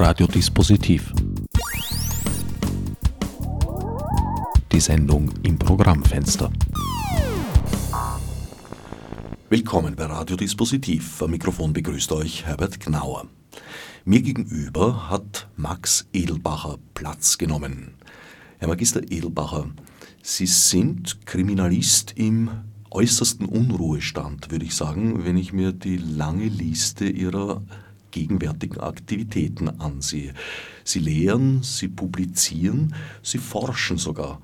Radiodispositiv. Die Sendung im Programmfenster. Willkommen bei Radiodispositiv. Am Mikrofon begrüßt euch Herbert Gnauer. Mir gegenüber hat Max Edelbacher Platz genommen. Herr Magister Edelbacher, Sie sind Kriminalist im äußersten Unruhestand, würde ich sagen, wenn ich mir die lange Liste Ihrer gegenwärtigen Aktivitäten ansehe. Sie lehren, Sie publizieren, Sie forschen sogar.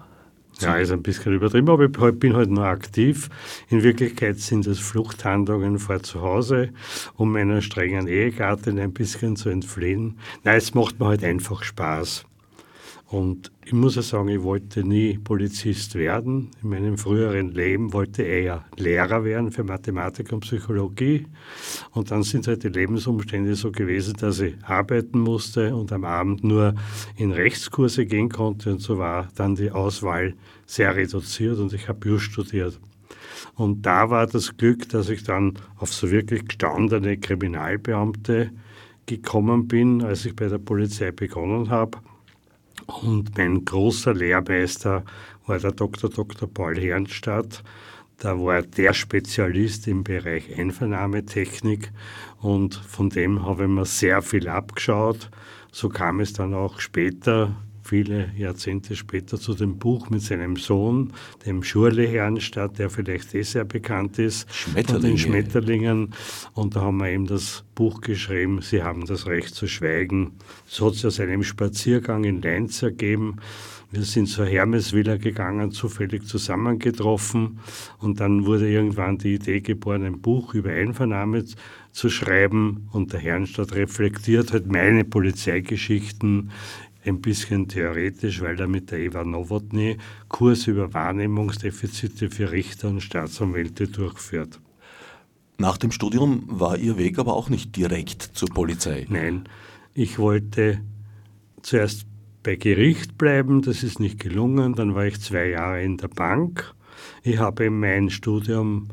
Ja, ist ein bisschen übertrieben, aber ich bin halt nur aktiv. In Wirklichkeit sind es Fluchthandlungen vor zu Hause, um meiner strengen Ehegattin ein bisschen zu entfliehen. Nein, es macht mir halt einfach Spaß. Und ich muss ja sagen, ich wollte nie Polizist werden. In meinem früheren Leben wollte ich eher Lehrer werden für Mathematik und Psychologie. Und dann sind halt die Lebensumstände so gewesen, dass ich arbeiten musste und am Abend nur in Rechtskurse gehen konnte. Und so war dann die Auswahl sehr reduziert und ich habe Jus studiert. Und da war das Glück, dass ich dann auf so wirklich gestandene Kriminalbeamte gekommen bin, als ich bei der Polizei begonnen habe. Und mein großer Lehrmeister war der Dr. Dr. Paul Herrenstadt. Da war der Spezialist im Bereich Einvernahmetechnik und von dem habe ich mir sehr viel abgeschaut. So kam es dann auch später viele Jahrzehnte später zu dem Buch mit seinem Sohn, dem Schurle Herrenstadt, der vielleicht eh sehr bekannt ist, Schmetterlinge. den Schmetterlingen. Und da haben wir eben das Buch geschrieben, Sie haben das Recht zu schweigen. So hat es aus einem Spaziergang in Leinz ergeben. Wir sind zur Hermesvilla gegangen, zufällig zusammengetroffen und dann wurde irgendwann die Idee geboren, ein Buch über Einvernahme zu schreiben und der Herrenstadt reflektiert halt meine Polizeigeschichten ein bisschen theoretisch, weil er mit der Eva Nowotny Kurs über Wahrnehmungsdefizite für Richter und Staatsanwälte durchführt. Nach dem Studium war Ihr Weg aber auch nicht direkt zur Polizei. Nein, ich wollte zuerst bei Gericht bleiben, das ist nicht gelungen. Dann war ich zwei Jahre in der Bank. Ich habe mein Studium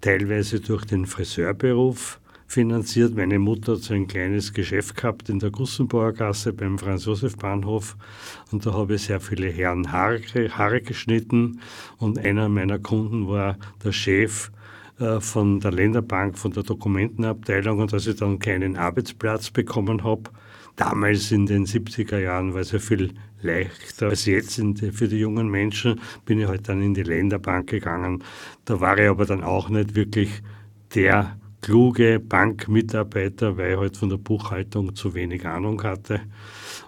teilweise durch den Friseurberuf finanziert. Meine Mutter hat so ein kleines Geschäft gehabt in der Gussenbauer Gasse beim Franz-Josef-Bahnhof und da habe ich sehr viele Herren Haare, Haare geschnitten und einer meiner Kunden war der Chef äh, von der Länderbank, von der Dokumentenabteilung und als ich dann keinen Arbeitsplatz bekommen habe, damals in den 70er Jahren war es ja viel leichter als jetzt für die jungen Menschen, bin ich halt dann in die Länderbank gegangen. Da war ich aber dann auch nicht wirklich der kluge Bankmitarbeiter, weil ich halt von der Buchhaltung zu wenig Ahnung hatte.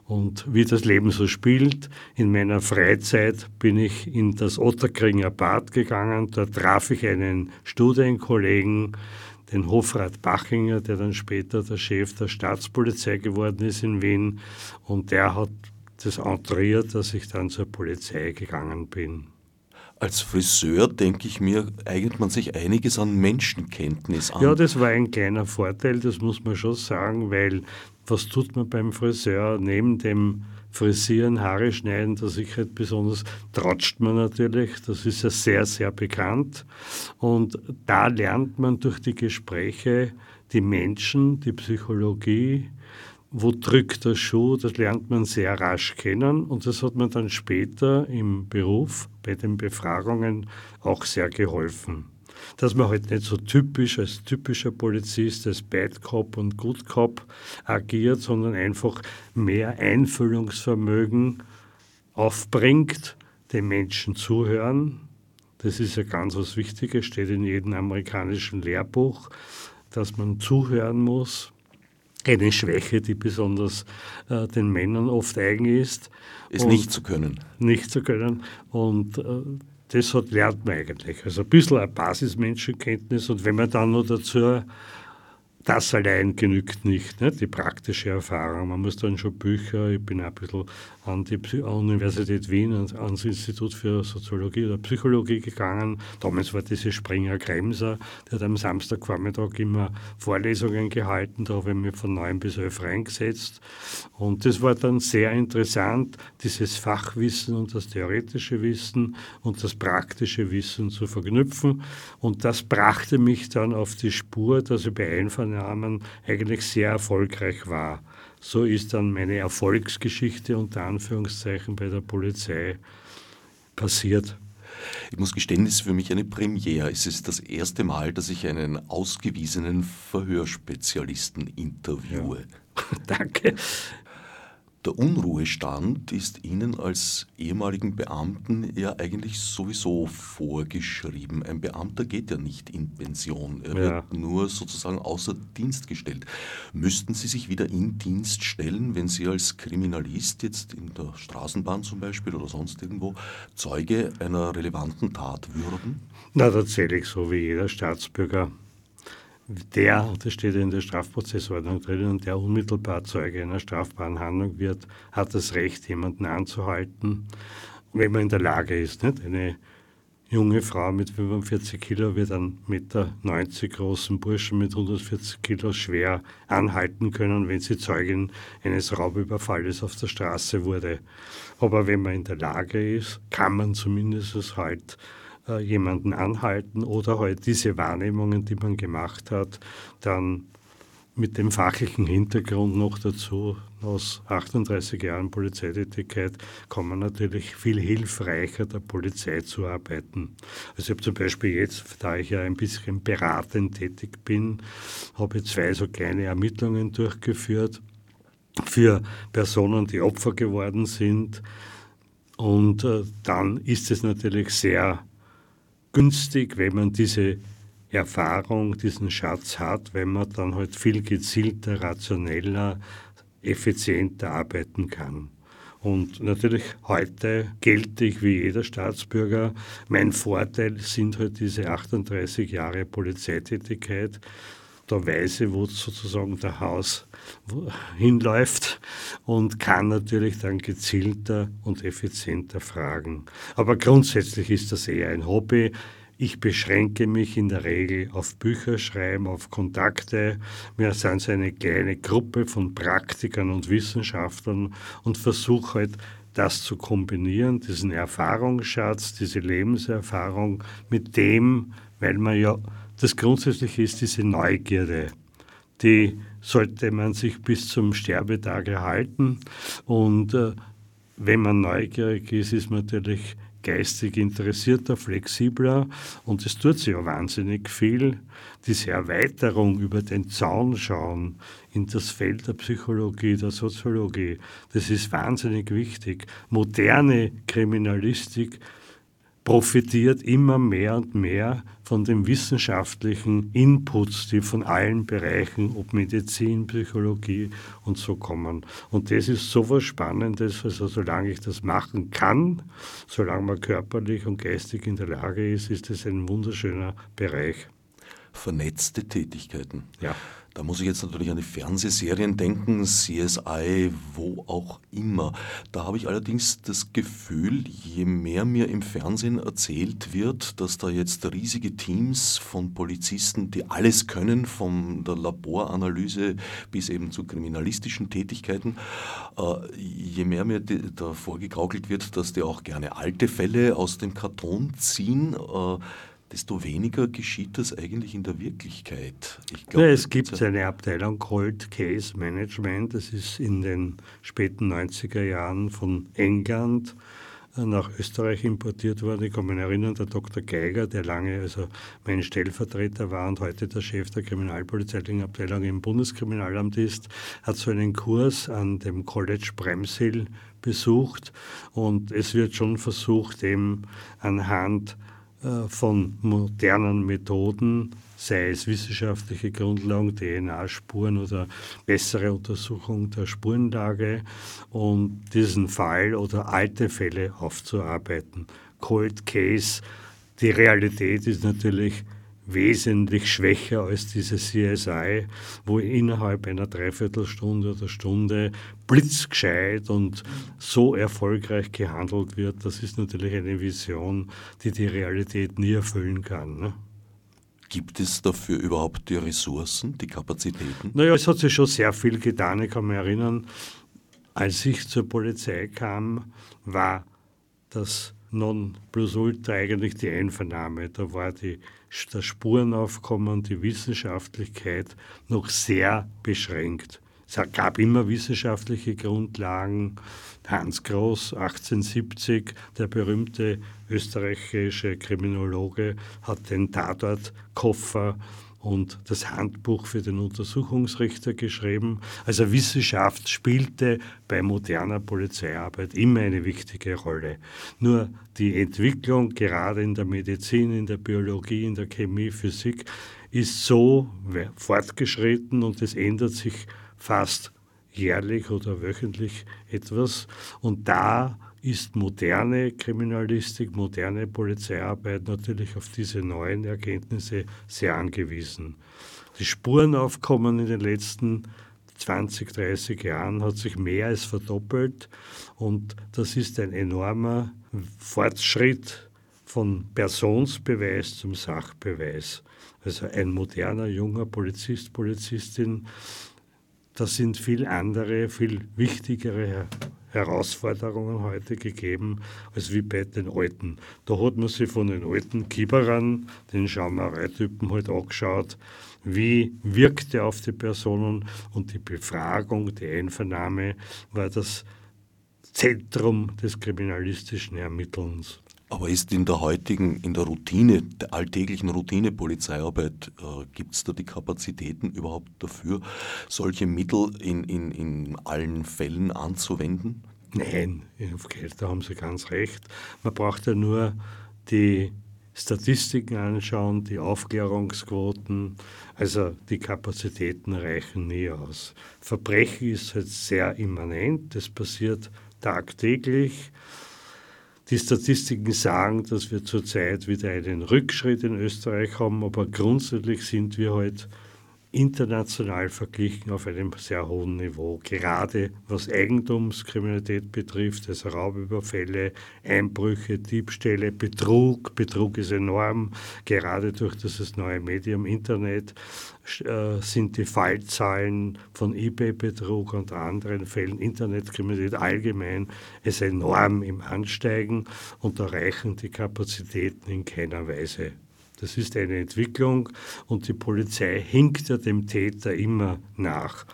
Und wie das Leben so spielt, in meiner Freizeit bin ich in das Otterkringer Bad gegangen. Da traf ich einen Studienkollegen, den Hofrat Bachinger, der dann später der Chef der Staatspolizei geworden ist in Wien. Und der hat das entriert, dass ich dann zur Polizei gegangen bin. Als Friseur, denke ich mir, eignet man sich einiges an Menschenkenntnis an. Ja, das war ein kleiner Vorteil, das muss man schon sagen, weil was tut man beim Friseur neben dem Frisieren, Haare schneiden, der Sicherheit besonders, tratscht man natürlich. Das ist ja sehr, sehr bekannt. Und da lernt man durch die Gespräche die Menschen, die Psychologie, wo drückt der Schuh, das lernt man sehr rasch kennen und das hat mir dann später im Beruf bei den Befragungen auch sehr geholfen. Dass man halt nicht so typisch als typischer Polizist, als Bad Cop und Good Cop agiert, sondern einfach mehr Einfühlungsvermögen aufbringt, den Menschen zuhören. Das ist ja ganz was Wichtiges, steht in jedem amerikanischen Lehrbuch, dass man zuhören muss, eine Schwäche, die besonders äh, den Männern oft eigen ist. Ist nicht zu können. Nicht zu können. Und äh, das hat, lernt man eigentlich. Also ein bisschen eine Basismenschenkenntnis und wenn man dann noch dazu das allein genügt nicht, ne? die praktische Erfahrung. Man muss dann schon Bücher, ich bin ein bisschen an die Universität Wien, ans Institut für Soziologie oder Psychologie gegangen. Damals war diese Springer Kremser, der hat am Samstagvormittag immer Vorlesungen gehalten, da habe ich mich von neun bis elf reingesetzt. Und das war dann sehr interessant, dieses Fachwissen und das theoretische Wissen und das praktische Wissen zu verknüpfen. Und das brachte mich dann auf die Spur, dass ich bei Einfahren Festnahmen eigentlich sehr erfolgreich war. So ist dann meine Erfolgsgeschichte unter Anführungszeichen bei der Polizei passiert. Ich muss gestehen, es ist für mich eine Premiere. Es ist das erste Mal, dass ich einen ausgewiesenen Verhörspezialisten interviewe. Ja. Danke. Der Unruhestand ist Ihnen als ehemaligen Beamten ja eigentlich sowieso vorgeschrieben. Ein Beamter geht ja nicht in Pension, er ja. wird nur sozusagen außer Dienst gestellt. Müssten Sie sich wieder in Dienst stellen, wenn Sie als Kriminalist jetzt in der Straßenbahn zum Beispiel oder sonst irgendwo Zeuge einer relevanten Tat würden? Na, tatsächlich so wie jeder Staatsbürger der, das steht in der Strafprozessordnung drin, der unmittelbar Zeuge einer strafbaren Handlung wird, hat das Recht, jemanden anzuhalten, wenn man in der Lage ist. Nicht? Eine junge Frau mit 45 Kilo wird einen Meter 90 großen Burschen mit 140 Kilo schwer anhalten können, wenn sie Zeugin eines Raubüberfalles auf der Straße wurde. Aber wenn man in der Lage ist, kann man zumindest halt äh, jemanden anhalten oder halt diese Wahrnehmungen, die man gemacht hat, dann mit dem fachlichen Hintergrund noch dazu, aus 38 Jahren Polizeitätigkeit, kann man natürlich viel hilfreicher der Polizei zu arbeiten. Also ich habe zum Beispiel jetzt, da ich ja ein bisschen beratend tätig bin, habe ich zwei so kleine Ermittlungen durchgeführt für Personen, die Opfer geworden sind. Und äh, dann ist es natürlich sehr günstig, wenn man diese Erfahrung, diesen Schatz hat, wenn man dann halt viel gezielter, rationeller, effizienter arbeiten kann. Und natürlich heute gelte ich wie jeder Staatsbürger. Mein Vorteil sind halt diese 38 Jahre Polizeitätigkeit. Da weiß ich, wo sozusagen der Haus hinläuft und kann natürlich dann gezielter und effizienter fragen. Aber grundsätzlich ist das eher ein Hobby. Ich beschränke mich in der Regel auf Bücherschreiben, auf Kontakte. Wir sind so eine kleine Gruppe von Praktikern und Wissenschaftlern und versuche halt das zu kombinieren, diesen Erfahrungsschatz, diese Lebenserfahrung mit dem, weil man ja, das grundsätzlich ist diese Neugierde, die sollte man sich bis zum Sterbetag erhalten. Und äh, wenn man neugierig ist, ist man natürlich geistig interessierter, flexibler und es tut sich ja wahnsinnig viel. Diese Erweiterung über den Zaun schauen in das Feld der Psychologie, der Soziologie, das ist wahnsinnig wichtig. Moderne Kriminalistik profitiert immer mehr und mehr von den wissenschaftlichen Inputs, die von allen Bereichen, ob Medizin, Psychologie und so kommen. Und das ist so was Spannendes, also solange ich das machen kann, solange man körperlich und geistig in der Lage ist, ist es ein wunderschöner Bereich. Vernetzte Tätigkeiten. Ja. Da muss ich jetzt natürlich an die Fernsehserien denken, CSI, wo auch immer. Da habe ich allerdings das Gefühl, je mehr mir im Fernsehen erzählt wird, dass da jetzt riesige Teams von Polizisten, die alles können, von der Laboranalyse bis eben zu kriminalistischen Tätigkeiten, äh, je mehr mir da vorgegaukelt wird, dass die auch gerne alte Fälle aus dem Karton ziehen, äh, desto weniger geschieht das eigentlich in der Wirklichkeit. Glaub, ja, es gibt eine Abteilung Cold Case Management, das ist in den späten 90er Jahren von England äh, nach Österreich importiert worden. Ich kann mich erinnern, der Dr. Geiger, der lange also mein Stellvertreter war und heute der Chef der kriminalpolizeilichen Abteilung im Bundeskriminalamt ist, hat so einen Kurs an dem College Bremshill besucht und es wird schon versucht, eben anhand von modernen Methoden, sei es wissenschaftliche Grundlagen, DNA-Spuren oder bessere Untersuchung der Spurenlage und diesen Fall oder alte Fälle aufzuarbeiten. Cold Case, die Realität ist natürlich wesentlich schwächer als diese CSI, wo innerhalb einer Dreiviertelstunde oder Stunde blitzgescheit und so erfolgreich gehandelt wird. Das ist natürlich eine Vision, die die Realität nie erfüllen kann. Ne? Gibt es dafür überhaupt die Ressourcen, die Kapazitäten? Naja, es hat sich schon sehr viel getan. Ich kann mich erinnern, als ich zur Polizei kam, war das Non-Plus-Ultra eigentlich die Einvernahme. Da war die das Spurenaufkommen, die Wissenschaftlichkeit noch sehr beschränkt. Es gab immer wissenschaftliche Grundlagen. Hans Groß, 1870, der berühmte österreichische Kriminologe, hat den Tatortkoffer und das Handbuch für den Untersuchungsrichter geschrieben. Also Wissenschaft spielte bei moderner Polizeiarbeit immer eine wichtige Rolle. Nur die Entwicklung, gerade in der Medizin, in der Biologie, in der Chemie, Physik, ist so fortgeschritten und es ändert sich fast jährlich oder wöchentlich etwas. Und da ist moderne Kriminalistik, moderne Polizeiarbeit natürlich auf diese neuen Erkenntnisse sehr angewiesen. Die Spurenaufkommen in den letzten 20, 30 Jahren hat sich mehr als verdoppelt und das ist ein enormer Fortschritt von Personsbeweis zum Sachbeweis. Also ein moderner, junger Polizist, Polizistin, da sind viel andere, viel wichtigere Herausforderungen heute gegeben, als wie bei den Alten. Da hat man sich von den alten Kieberern, den Schaumereitypen halt angeschaut, wie wirkt er auf die Personen und die Befragung, die Einvernahme war das Zentrum des kriminalistischen Ermittelns. Aber ist in der heutigen, in der Routine, der alltäglichen Routine Polizeiarbeit, äh, gibt es da die Kapazitäten überhaupt dafür, solche Mittel in, in, in allen Fällen anzuwenden? Nein, da haben Sie ganz recht. Man braucht ja nur die Statistiken anschauen, die Aufklärungsquoten, also die Kapazitäten reichen nie aus. Verbrechen ist halt sehr immanent, das passiert tagtäglich. Die Statistiken sagen, dass wir zurzeit wieder einen Rückschritt in Österreich haben, aber grundsätzlich sind wir halt international verglichen auf einem sehr hohen Niveau, gerade was Eigentumskriminalität betrifft, also Raubüberfälle, Einbrüche, Diebstähle, Betrug. Betrug ist enorm, gerade durch dieses neue Medium Internet sind die Fallzahlen von eBay-Betrug und anderen Fällen, Internetkriminalität allgemein, ist enorm im Ansteigen und da reichen die Kapazitäten in keiner Weise das ist eine Entwicklung und die Polizei hinkt ja dem Täter immer nach.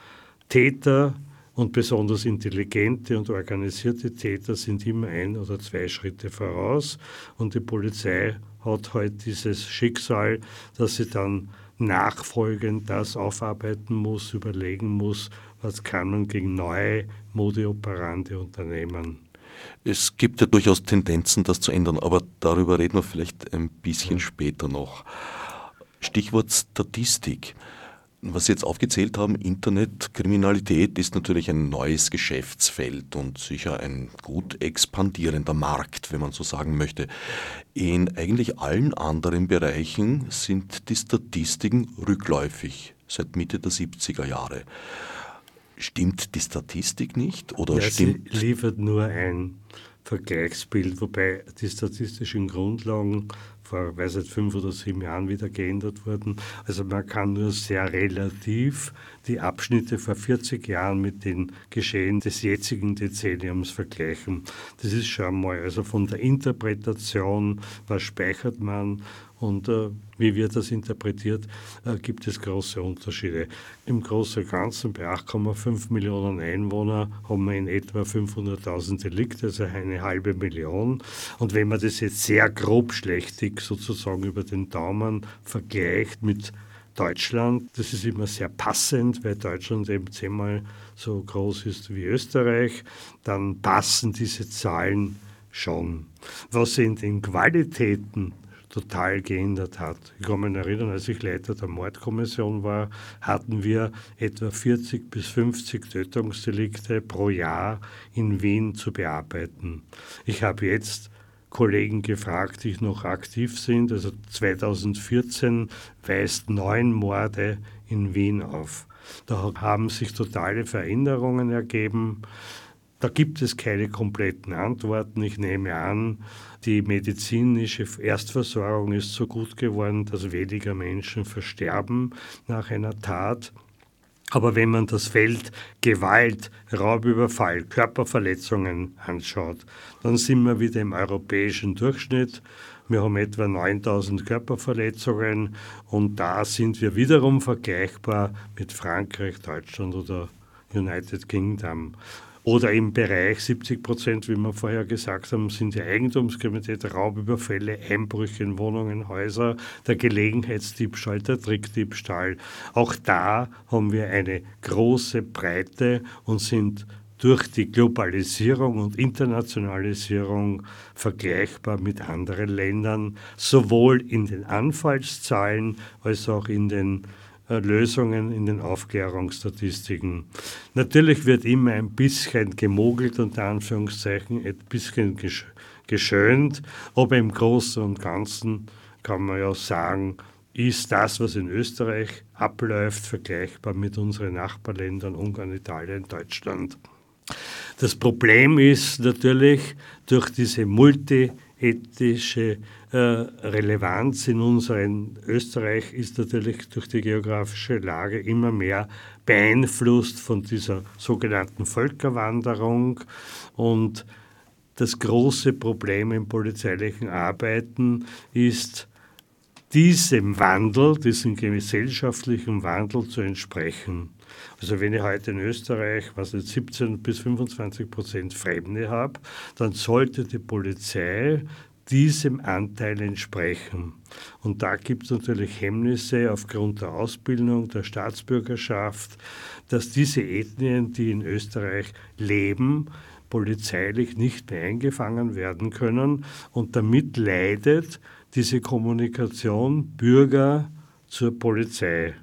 Täter und besonders intelligente und organisierte Täter sind immer ein oder zwei Schritte voraus und die Polizei hat halt dieses Schicksal, dass sie dann nachfolgend das aufarbeiten muss, überlegen muss, was kann man gegen neue Modi operandi unternehmen. Es gibt ja durchaus Tendenzen, das zu ändern, aber darüber reden wir vielleicht ein bisschen mhm. später noch. Stichwort Statistik. Was Sie jetzt aufgezählt haben, Internetkriminalität ist natürlich ein neues Geschäftsfeld und sicher ein gut expandierender Markt, wenn man so sagen möchte. In eigentlich allen anderen Bereichen sind die Statistiken rückläufig seit Mitte der 70er Jahre. Stimmt die Statistik nicht? Oder ja, stimmt sie liefert nur ein Vergleichsbild, wobei die statistischen Grundlagen vor weiß nicht, fünf oder sieben Jahren wieder geändert wurden. Also man kann nur sehr relativ die Abschnitte vor 40 Jahren mit den Geschehen des jetzigen Dezenniums vergleichen. Das ist schon mal, also von der Interpretation, was speichert man und äh, wie wird das interpretiert, äh, gibt es große Unterschiede. Im Großen und Ganzen bei 8,5 Millionen Einwohnern haben wir in etwa 500.000 Delikte, also eine halbe Million. Und wenn man das jetzt sehr grobschlächtig sozusagen über den Daumen vergleicht mit Deutschland, das ist immer sehr passend, weil Deutschland eben zehnmal so groß ist wie Österreich, dann passen diese Zahlen schon. Was in den Qualitäten total geändert hat. Ich kann mich erinnern, als ich Leiter der Mordkommission war, hatten wir etwa 40 bis 50 Tötungsdelikte pro Jahr in Wien zu bearbeiten. Ich habe jetzt Kollegen gefragt, die noch aktiv sind. Also 2014 weist neun Morde in Wien auf. Da haben sich totale Veränderungen ergeben. Da gibt es keine kompletten Antworten. Ich nehme an, die medizinische Erstversorgung ist so gut geworden, dass weniger Menschen versterben nach einer Tat. Aber wenn man das Feld Gewalt, Raubüberfall, Körperverletzungen anschaut, dann sind wir wieder im europäischen Durchschnitt Wir haben etwa 9000 Körperverletzungen und da sind wir wiederum vergleichbar mit Frankreich, Deutschland oder United Kingdom. Oder im Bereich 70 Prozent, wie wir vorher gesagt haben, sind die Eigentumskriminalität, Raubüberfälle, Einbrüche in Wohnungen, Häuser, der Gelegenheitsdiebstahl, der Trickdiebstahl. Auch da haben wir eine große Breite und sind durch die Globalisierung und Internationalisierung vergleichbar mit anderen Ländern, sowohl in den Anfallszahlen als auch in den Lösungen in den Aufklärungsstatistiken. Natürlich wird immer ein bisschen gemogelt, unter Anführungszeichen, ein bisschen geschönt, aber im Großen und Ganzen kann man ja sagen, ist das, was in Österreich abläuft, vergleichbar mit unseren Nachbarländern Ungarn, Italien, Deutschland. Das Problem ist natürlich durch diese multiethnische äh, Relevanz in unserem Österreich ist natürlich durch die geografische Lage immer mehr beeinflusst von dieser sogenannten Völkerwanderung und das große Problem im polizeilichen Arbeiten ist, diesem Wandel, diesem gesellschaftlichen Wandel zu entsprechen. Also wenn ich heute in Österreich, was jetzt 17 bis 25 Prozent Fremde habe, dann sollte die Polizei diesem Anteil entsprechen. Und da gibt es natürlich Hemmnisse aufgrund der Ausbildung, der Staatsbürgerschaft, dass diese Ethnien, die in Österreich leben, polizeilich nicht mehr eingefangen werden können. Und damit leidet diese Kommunikation Bürger zur Polizei.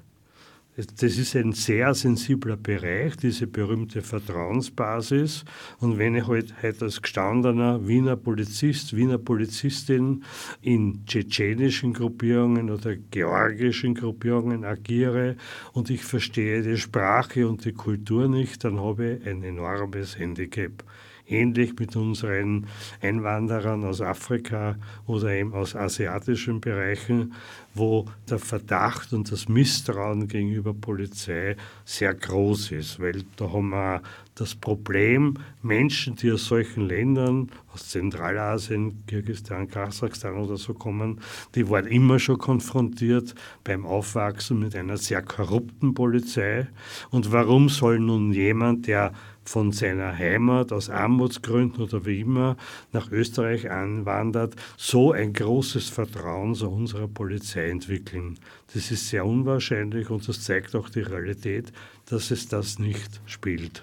Das ist ein sehr sensibler Bereich, diese berühmte Vertrauensbasis. Und wenn ich heute halt, als gestandener Wiener Polizist, Wiener Polizistin in tschetschenischen Gruppierungen oder georgischen Gruppierungen agiere und ich verstehe die Sprache und die Kultur nicht, dann habe ich ein enormes Handicap ähnlich mit unseren Einwanderern aus Afrika oder eben aus asiatischen Bereichen, wo der Verdacht und das Misstrauen gegenüber Polizei sehr groß ist, weil da haben wir das Problem, Menschen, die aus solchen Ländern, aus Zentralasien, Kirgisistan, Kasachstan oder so kommen, die waren immer schon konfrontiert beim Aufwachsen mit einer sehr korrupten Polizei. Und warum soll nun jemand, der von seiner Heimat aus Armutsgründen oder wie immer nach Österreich anwandert, so ein großes Vertrauen zu unserer Polizei entwickeln. Das ist sehr unwahrscheinlich und das zeigt auch die Realität, dass es das nicht spielt.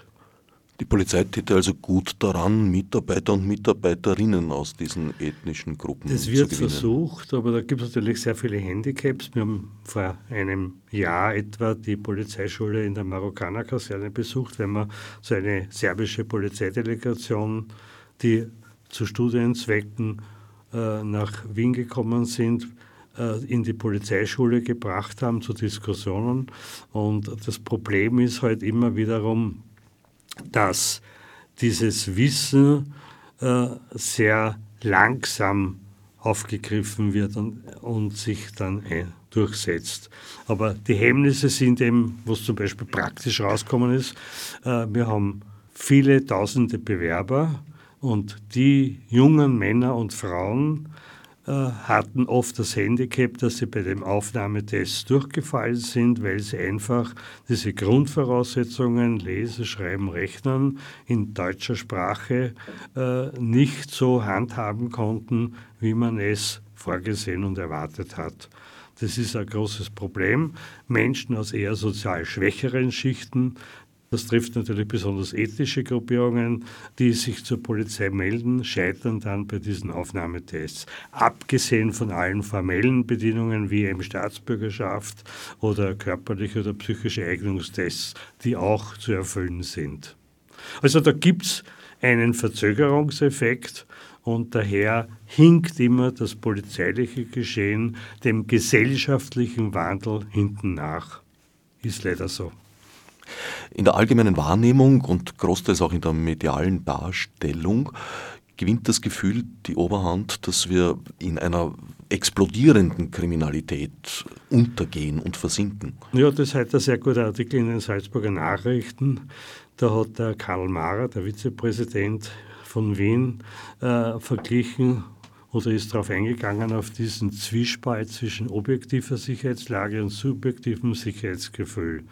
Die Polizei täte also gut daran, Mitarbeiter und Mitarbeiterinnen aus diesen ethnischen Gruppen zu gewinnen. Das wird versucht, aber da gibt es natürlich sehr viele Handicaps. Wir haben vor einem Jahr etwa die Polizeischule in der Marokkaner-Kaserne besucht, wenn man so eine serbische Polizeidelegation, die zu Studienzwecken äh, nach Wien gekommen sind, äh, in die Polizeischule gebracht haben zu Diskussionen. Und das Problem ist halt immer wiederum, dass dieses Wissen äh, sehr langsam aufgegriffen wird und, und sich dann äh, durchsetzt. Aber die Hemmnisse sind eben, was zum Beispiel praktisch rausgekommen ist, äh, wir haben viele tausende Bewerber und die jungen Männer und Frauen, hatten oft das Handicap, dass sie bei dem Aufnahmetest durchgefallen sind, weil sie einfach diese Grundvoraussetzungen, Lesen, Schreiben, Rechnen in deutscher Sprache äh, nicht so handhaben konnten, wie man es vorgesehen und erwartet hat. Das ist ein großes Problem. Menschen aus eher sozial schwächeren Schichten das trifft natürlich besonders ethnische Gruppierungen, die sich zur Polizei melden, scheitern dann bei diesen Aufnahmetests. Abgesehen von allen formellen Bedingungen wie eben Staatsbürgerschaft oder körperliche oder psychische Eignungstests, die auch zu erfüllen sind. Also da gibt es einen Verzögerungseffekt und daher hinkt immer das polizeiliche Geschehen dem gesellschaftlichen Wandel hinten nach. Ist leider so. In der allgemeinen Wahrnehmung und großteils auch in der medialen Darstellung gewinnt das Gefühl die Oberhand, dass wir in einer explodierenden Kriminalität untergehen und versinken. Ja, das heute ein sehr guter Artikel in den Salzburger Nachrichten. Da hat der Karl Mahrer, der Vizepräsident von Wien, äh, verglichen oder ist darauf eingegangen, auf diesen Zwiespalt zwischen objektiver Sicherheitslage und subjektivem Sicherheitsgefühl.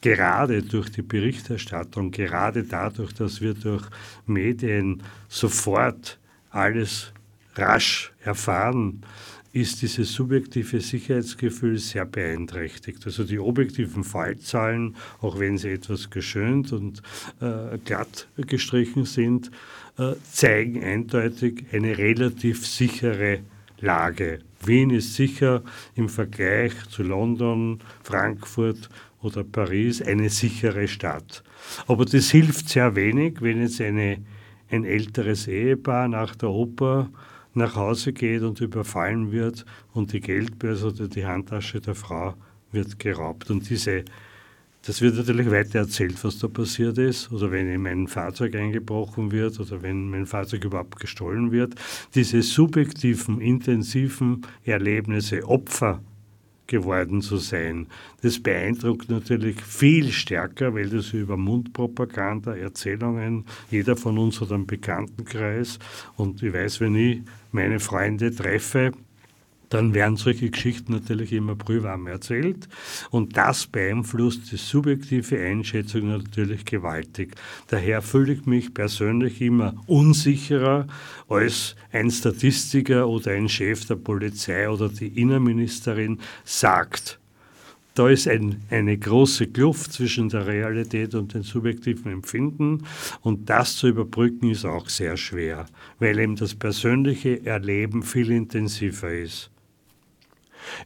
Gerade durch die Berichterstattung, gerade dadurch, dass wir durch Medien sofort alles rasch erfahren, ist dieses subjektive Sicherheitsgefühl sehr beeinträchtigt. Also die objektiven Fallzahlen, auch wenn sie etwas geschönt und äh, glatt gestrichen sind, äh, zeigen eindeutig eine relativ sichere Lage. Wien ist sicher im Vergleich zu London, Frankfurt oder Paris eine sichere Stadt. Aber das hilft sehr wenig, wenn jetzt eine, ein älteres Ehepaar nach der Oper nach Hause geht und überfallen wird und die Geldbörse oder die Handtasche der Frau wird geraubt. Und diese, das wird natürlich weiter erzählt, was da passiert ist, oder wenn in mein Fahrzeug eingebrochen wird oder wenn mein Fahrzeug überhaupt gestohlen wird. Diese subjektiven, intensiven Erlebnisse, Opfer geworden zu sein. Das beeindruckt natürlich viel stärker, weil das über Mundpropaganda, Erzählungen, jeder von uns hat einen Bekanntenkreis und ich weiß, wenn ich meine Freunde treffe, dann werden solche Geschichten natürlich immer prüfwarm erzählt und das beeinflusst die subjektive Einschätzung natürlich gewaltig. Daher fühle ich mich persönlich immer unsicherer als ein Statistiker oder ein Chef der Polizei oder die Innenministerin sagt. Da ist ein, eine große Kluft zwischen der Realität und dem subjektiven Empfinden und das zu überbrücken ist auch sehr schwer, weil eben das persönliche Erleben viel intensiver ist.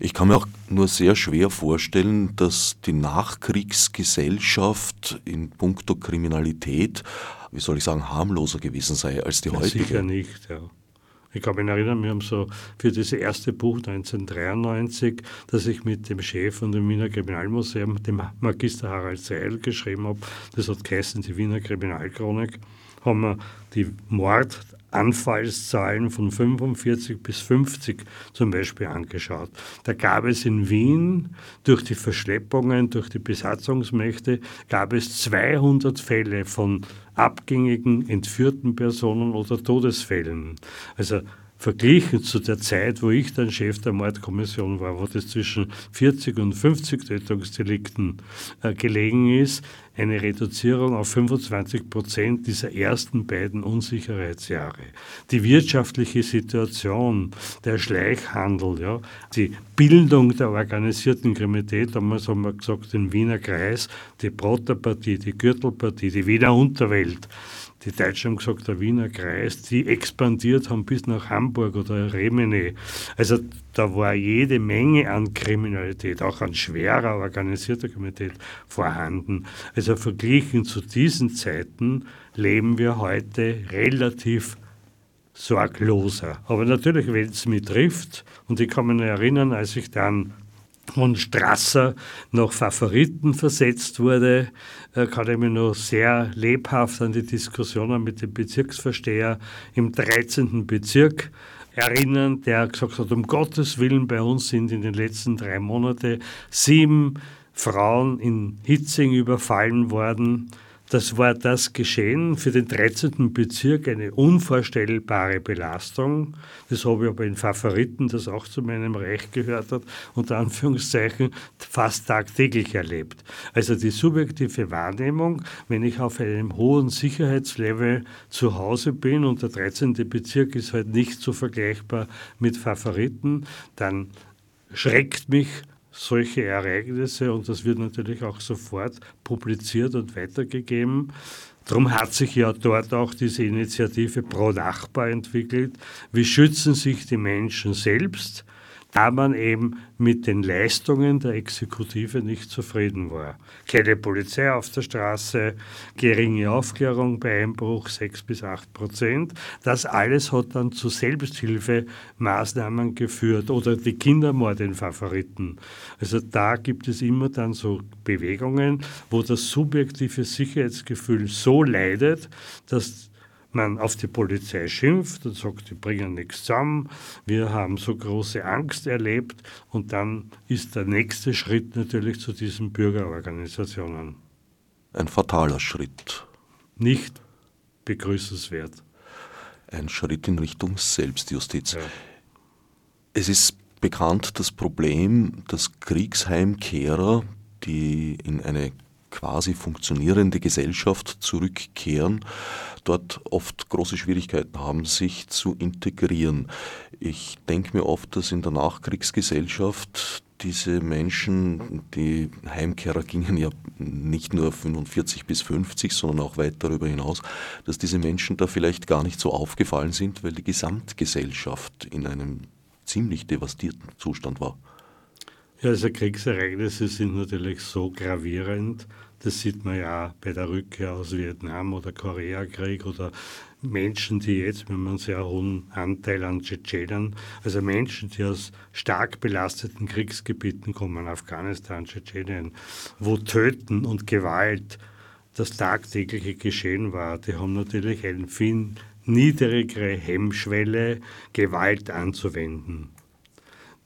Ich kann mir auch nur sehr schwer vorstellen, dass die Nachkriegsgesellschaft in puncto Kriminalität, wie soll ich sagen, harmloser gewesen sei als die ja, heutige. Sicher nicht, ja. Ich kann mich erinnern, wir haben so für das erste Buch 1993, das ich mit dem Chef von dem Wiener Kriminalmuseum, dem Magister Harald Seil, geschrieben habe, das hat geheißen, die Wiener Kriminalchronik, haben wir die Mord Anfallszahlen von 45 bis 50 zum Beispiel angeschaut. Da gab es in Wien durch die Verschleppungen, durch die Besatzungsmächte, gab es 200 Fälle von abgängigen, entführten Personen oder Todesfällen. Also verglichen zu der Zeit, wo ich dann Chef der Mordkommission war, wo das zwischen 40 und 50 Tötungsdelikten äh, gelegen ist, eine Reduzierung auf 25 Prozent dieser ersten beiden Unsicherheitsjahre. Die wirtschaftliche Situation, der Schleichhandel, ja, die Bildung der organisierten Kriminalität, damals haben wir gesagt, den Wiener Kreis, die Brotterpartie, die Gürtelpartie, die Wiener Unterwelt, die Deutschen haben gesagt, der Wiener Kreis, die expandiert haben bis nach Hamburg oder Remene. Also da war jede Menge an Kriminalität, auch an schwerer organisierter Kriminalität vorhanden. Also verglichen zu diesen Zeiten leben wir heute relativ sorgloser. Aber natürlich, wenn es mich trifft, und ich kann mich erinnern, als ich dann von Strasser nach Favoriten versetzt wurde, äh, kann ich mich noch sehr lebhaft an die Diskussionen mit dem Bezirksversteher im 13. Bezirk erinnern, der gesagt hat, um Gottes Willen, bei uns sind in den letzten drei Monaten sieben Frauen in Hitzing überfallen worden. Das war das Geschehen für den 13. Bezirk eine unvorstellbare Belastung. Das habe ich aber in Favoriten, das auch zu meinem Recht gehört hat, unter Anführungszeichen fast tagtäglich erlebt. Also die subjektive Wahrnehmung, wenn ich auf einem hohen Sicherheitslevel zu Hause bin und der 13. Bezirk ist halt nicht so vergleichbar mit Favoriten, dann schreckt mich solche Ereignisse und das wird natürlich auch sofort publiziert und weitergegeben. Darum hat sich ja dort auch diese Initiative Pro Nachbar entwickelt. Wie schützen sich die Menschen selbst? Da man eben mit den Leistungen der Exekutive nicht zufrieden war. Keine Polizei auf der Straße, geringe Aufklärung bei Einbruch, 6 bis 8 Prozent. Das alles hat dann zu Selbsthilfemaßnahmen geführt oder die Kindermorde in Favoriten. Also da gibt es immer dann so Bewegungen, wo das subjektive Sicherheitsgefühl so leidet, dass man auf die Polizei schimpft und sagt, die bringen nichts zusammen, wir haben so große Angst erlebt und dann ist der nächste Schritt natürlich zu diesen Bürgerorganisationen. Ein fataler Schritt. Nicht begrüßenswert. ein Schritt in Richtung Selbstjustiz. Ja. Es ist bekannt das Problem, dass Kriegsheimkehrer, die in eine quasi funktionierende Gesellschaft zurückkehren, dort oft große Schwierigkeiten haben, sich zu integrieren. Ich denke mir oft, dass in der Nachkriegsgesellschaft diese Menschen, die Heimkehrer gingen ja nicht nur 45 bis 50, sondern auch weit darüber hinaus, dass diese Menschen da vielleicht gar nicht so aufgefallen sind, weil die Gesamtgesellschaft in einem ziemlich devastierten Zustand war. Ja, also Kriegsereignisse sind natürlich so gravierend. Das sieht man ja bei der Rückkehr aus Vietnam oder Koreakrieg oder Menschen, die jetzt mit einem sehr hohen Anteil an Tschetschenern, also Menschen, die aus stark belasteten Kriegsgebieten kommen, Afghanistan, Tschetschenien, wo Töten und Gewalt das tagtägliche Geschehen war, die haben natürlich eine viel niedrigere Hemmschwelle, Gewalt anzuwenden.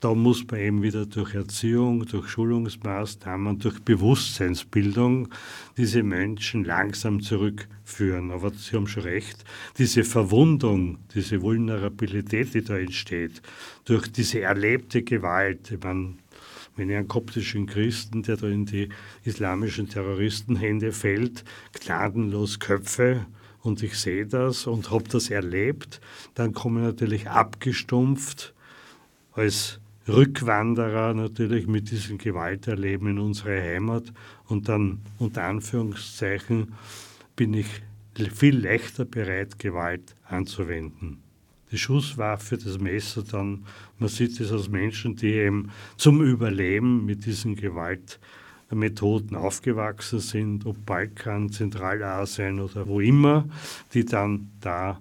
Da muss man eben wieder durch Erziehung, durch Schulungsmaßnahmen, durch Bewusstseinsbildung diese Menschen langsam zurückführen. Aber Sie haben schon recht, diese Verwundung, diese Vulnerabilität, die da entsteht, durch diese erlebte Gewalt, ich meine, wenn ich einen koptischen Christen, der da in die islamischen Terroristenhände fällt, gnadenlos Köpfe und ich sehe das und habe das erlebt, dann komme ich natürlich abgestumpft als Rückwanderer natürlich mit diesem Gewalterleben in unsere Heimat und dann unter Anführungszeichen bin ich viel leichter bereit, Gewalt anzuwenden. Die Schusswaffe, das Messer dann, man sieht es aus Menschen, die eben zum Überleben mit diesen Gewaltmethoden aufgewachsen sind, ob Balkan, Zentralasien oder wo immer, die dann da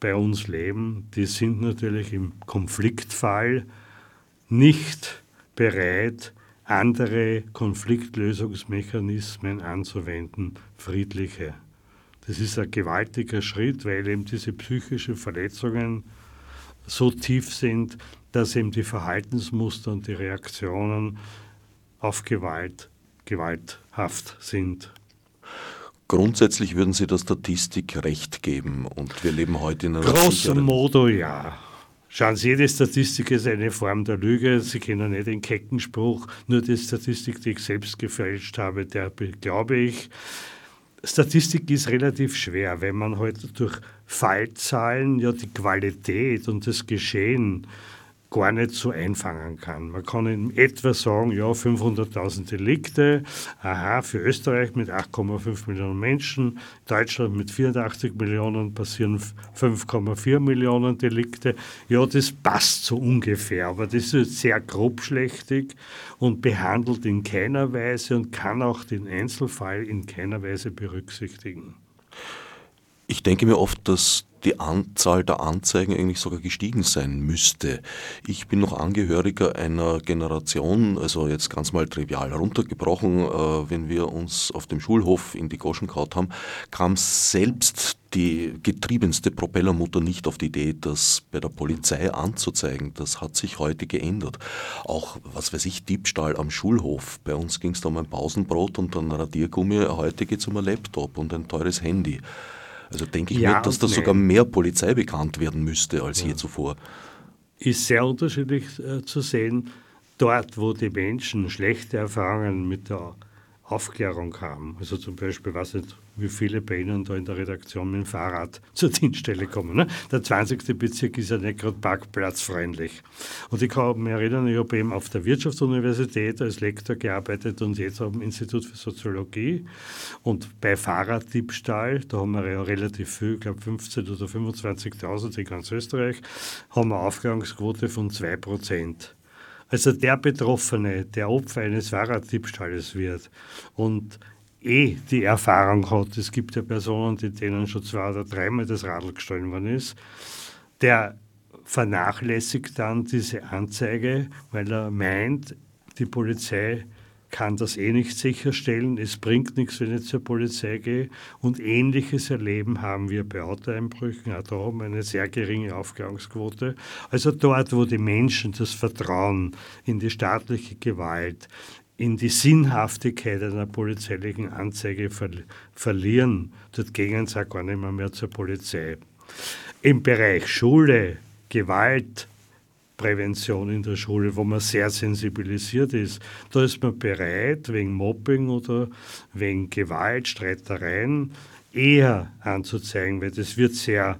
bei uns leben, die sind natürlich im Konfliktfall nicht bereit, andere Konfliktlösungsmechanismen anzuwenden, friedliche. Das ist ein gewaltiger Schritt, weil eben diese psychischen Verletzungen so tief sind, dass eben die Verhaltensmuster und die Reaktionen auf Gewalt gewalthaft sind. Grundsätzlich würden Sie der Statistik recht geben und wir leben heute in einer Grosso modo ja. Schauen Sie, jede Statistik ist eine Form der Lüge. Sie kennen nicht den Keckenspruch, nur die Statistik, die ich selbst gefälscht habe, der glaube ich. Statistik ist relativ schwer, wenn man heute halt durch Fallzahlen ja die Qualität und das Geschehen gar nicht so einfangen kann. Man kann in etwa sagen, ja, 500.000 Delikte, aha, für Österreich mit 8,5 Millionen Menschen, Deutschland mit 84 Millionen passieren 5,4 Millionen Delikte. Ja, das passt so ungefähr, aber das ist sehr grobschlächtig und behandelt in keiner Weise und kann auch den Einzelfall in keiner Weise berücksichtigen. Ich denke mir oft, dass die Anzahl der Anzeigen eigentlich sogar gestiegen sein müsste. Ich bin noch Angehöriger einer Generation, also jetzt ganz mal trivial runtergebrochen, äh, wenn wir uns auf dem Schulhof in die Goschen kaut haben, kam selbst die getriebenste Propellermutter nicht auf die Idee, das bei der Polizei anzuzeigen. Das hat sich heute geändert. Auch, was weiß ich, Diebstahl am Schulhof. Bei uns ging es da um ein Pausenbrot und ein Radiergummi. Heute geht es um ein Laptop und ein teures Handy. Also denke ich ja, nicht, dass da sogar mehr Polizei bekannt werden müsste als ja. je zuvor. Ist sehr unterschiedlich äh, zu sehen. Dort, wo die Menschen schlechte Erfahrungen mit der Aufklärung haben. Also zum Beispiel, weiß nicht, wie viele bei Ihnen da in der Redaktion mit dem Fahrrad zur Dienststelle kommen. Ne? Der 20. Bezirk ist ja nicht gerade parkplatzfreundlich. Und ich kann mich erinnern, ich habe eben auf der Wirtschaftsuniversität als Lektor gearbeitet und jetzt am Institut für Soziologie. Und bei Fahrraddiebstahl, da haben wir ja relativ viel, ich glaube 15.000 oder 25.000 in ganz Österreich, haben wir eine Aufklärungsquote von 2 Prozent. Also der Betroffene, der Opfer eines Fahrraddiebstahles wird und eh die Erfahrung hat, es gibt ja Personen, die denen schon zwei oder dreimal das Radl gestohlen worden ist, der vernachlässigt dann diese Anzeige, weil er meint, die Polizei kann das eh nicht sicherstellen. Es bringt nichts, wenn ich zur Polizei gehe. Und ähnliches Erleben haben wir bei Autoeinbrüchen. Auch da haben wir eine sehr geringe Aufklärungsquote. Also dort, wo die Menschen das Vertrauen in die staatliche Gewalt, in die Sinnhaftigkeit einer polizeilichen Anzeige ver verlieren, dort gehen sie auch gar nicht mehr, mehr zur Polizei. Im Bereich Schule, Gewaltprävention in der Schule, wo man sehr sensibilisiert ist, da ist man bereit, wegen Mobbing oder wegen Gewalt, Streitereien eher anzuzeigen, weil das wird sehr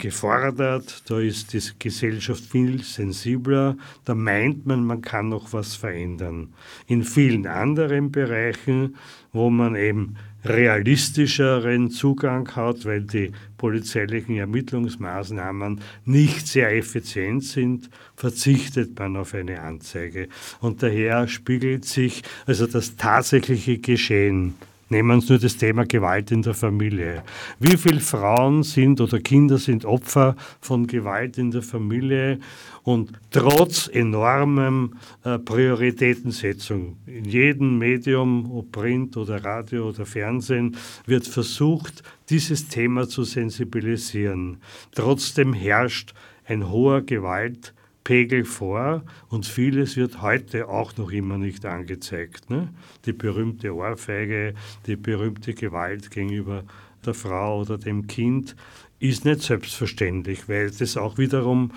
gefordert, da ist die Gesellschaft viel sensibler, da meint man, man kann noch was verändern. In vielen anderen Bereichen, wo man eben realistischeren Zugang hat, weil die polizeilichen Ermittlungsmaßnahmen nicht sehr effizient sind, verzichtet man auf eine Anzeige. Und daher spiegelt sich also das tatsächliche Geschehen Nehmen wir uns nur das Thema Gewalt in der Familie. Wie viele Frauen sind oder Kinder sind Opfer von Gewalt in der Familie und trotz enormem äh, Prioritätensetzung in jedem Medium, ob Print oder Radio oder Fernsehen, wird versucht, dieses Thema zu sensibilisieren. Trotzdem herrscht ein hoher Gewalt Pegel vor und vieles wird heute auch noch immer nicht angezeigt. Ne? Die berühmte Ohrfeige, die berühmte Gewalt gegenüber der Frau oder dem Kind ist nicht selbstverständlich, weil das auch wiederum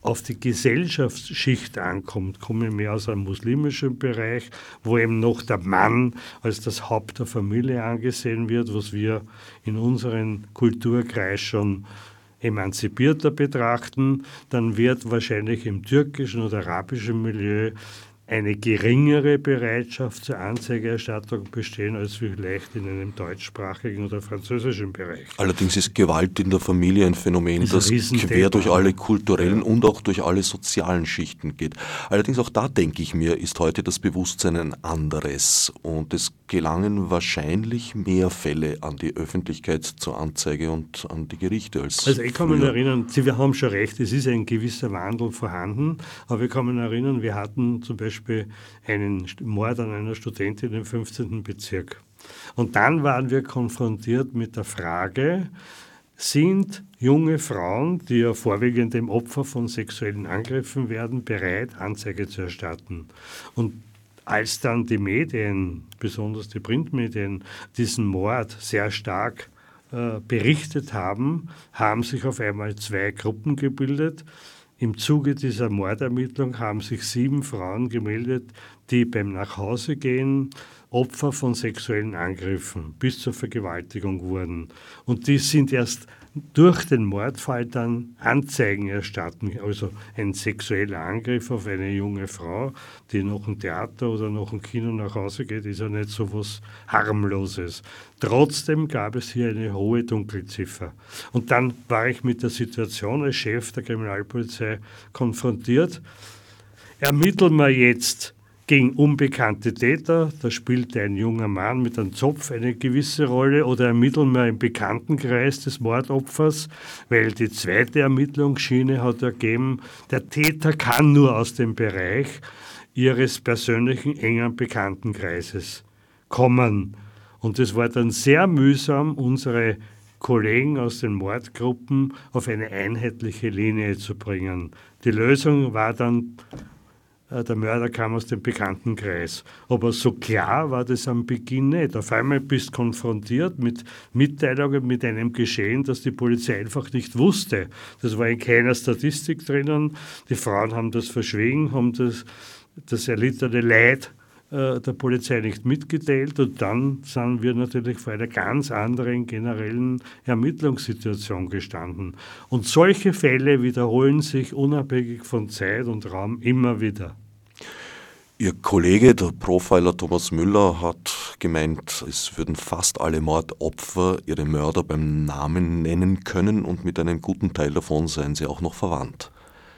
auf die Gesellschaftsschicht ankommt, komme ich mehr aus einem muslimischen Bereich, wo eben noch der Mann als das Haupt der Familie angesehen wird, was wir in unserem Kulturkreis schon emanzipierter betrachten, dann wird wahrscheinlich im türkischen oder arabischen Milieu eine geringere Bereitschaft zur Anzeigerstattung bestehen als vielleicht in einem deutschsprachigen oder französischen Bereich. Allerdings ist Gewalt in der Familie ein Phänomen, das, das quer durch alle kulturellen ja. und auch durch alle sozialen Schichten geht. Allerdings auch da denke ich mir, ist heute das Bewusstsein ein anderes und es gelangen wahrscheinlich mehr Fälle an die Öffentlichkeit zur Anzeige und an die Gerichte als Also ich kann mich erinnern, Sie, wir haben schon recht, es ist ein gewisser Wandel vorhanden, aber ich kann mich erinnern, wir hatten zum Beispiel Beispiel einen Mord an einer Studentin im 15. Bezirk. Und dann waren wir konfrontiert mit der Frage, sind junge Frauen, die ja vorwiegend dem Opfer von sexuellen Angriffen werden, bereit, Anzeige zu erstatten? Und als dann die Medien, besonders die Printmedien, diesen Mord sehr stark äh, berichtet haben, haben sich auf einmal zwei Gruppen gebildet. Im Zuge dieser Mordermittlung haben sich sieben Frauen gemeldet, die beim Nachhausegehen Opfer von sexuellen Angriffen bis zur Vergewaltigung wurden. Und die sind erst durch den Mordfall dann Anzeigen erstatten. Also ein sexueller Angriff auf eine junge Frau, die noch ein Theater oder noch ein Kino nach Hause geht, ist ja nicht so was Harmloses. Trotzdem gab es hier eine hohe Dunkelziffer. Und dann war ich mit der Situation als Chef der Kriminalpolizei konfrontiert. Ermitteln wir jetzt gegen unbekannte Täter, da spielte ein junger Mann mit einem Zopf eine gewisse Rolle oder ermitteln wir im Bekanntenkreis des Mordopfers, weil die zweite Ermittlungsschiene hat ergeben, der Täter kann nur aus dem Bereich ihres persönlichen engen Bekanntenkreises kommen. Und es war dann sehr mühsam, unsere Kollegen aus den Mordgruppen auf eine einheitliche Linie zu bringen. Die Lösung war dann der Mörder kam aus dem Bekanntenkreis. Aber so klar war das am Beginn nicht. Auf einmal bist du konfrontiert mit Mitteilungen, mit einem Geschehen, das die Polizei einfach nicht wusste. Das war in keiner Statistik drinnen. Die Frauen haben das verschwiegen, haben das, das erlittene Leid äh, der Polizei nicht mitgeteilt und dann sind wir natürlich vor einer ganz anderen generellen Ermittlungssituation gestanden. Und solche Fälle wiederholen sich unabhängig von Zeit und Raum immer wieder. Ihr Kollege, der Profiler Thomas Müller, hat gemeint, es würden fast alle Mordopfer ihre Mörder beim Namen nennen können und mit einem guten Teil davon seien sie auch noch verwandt.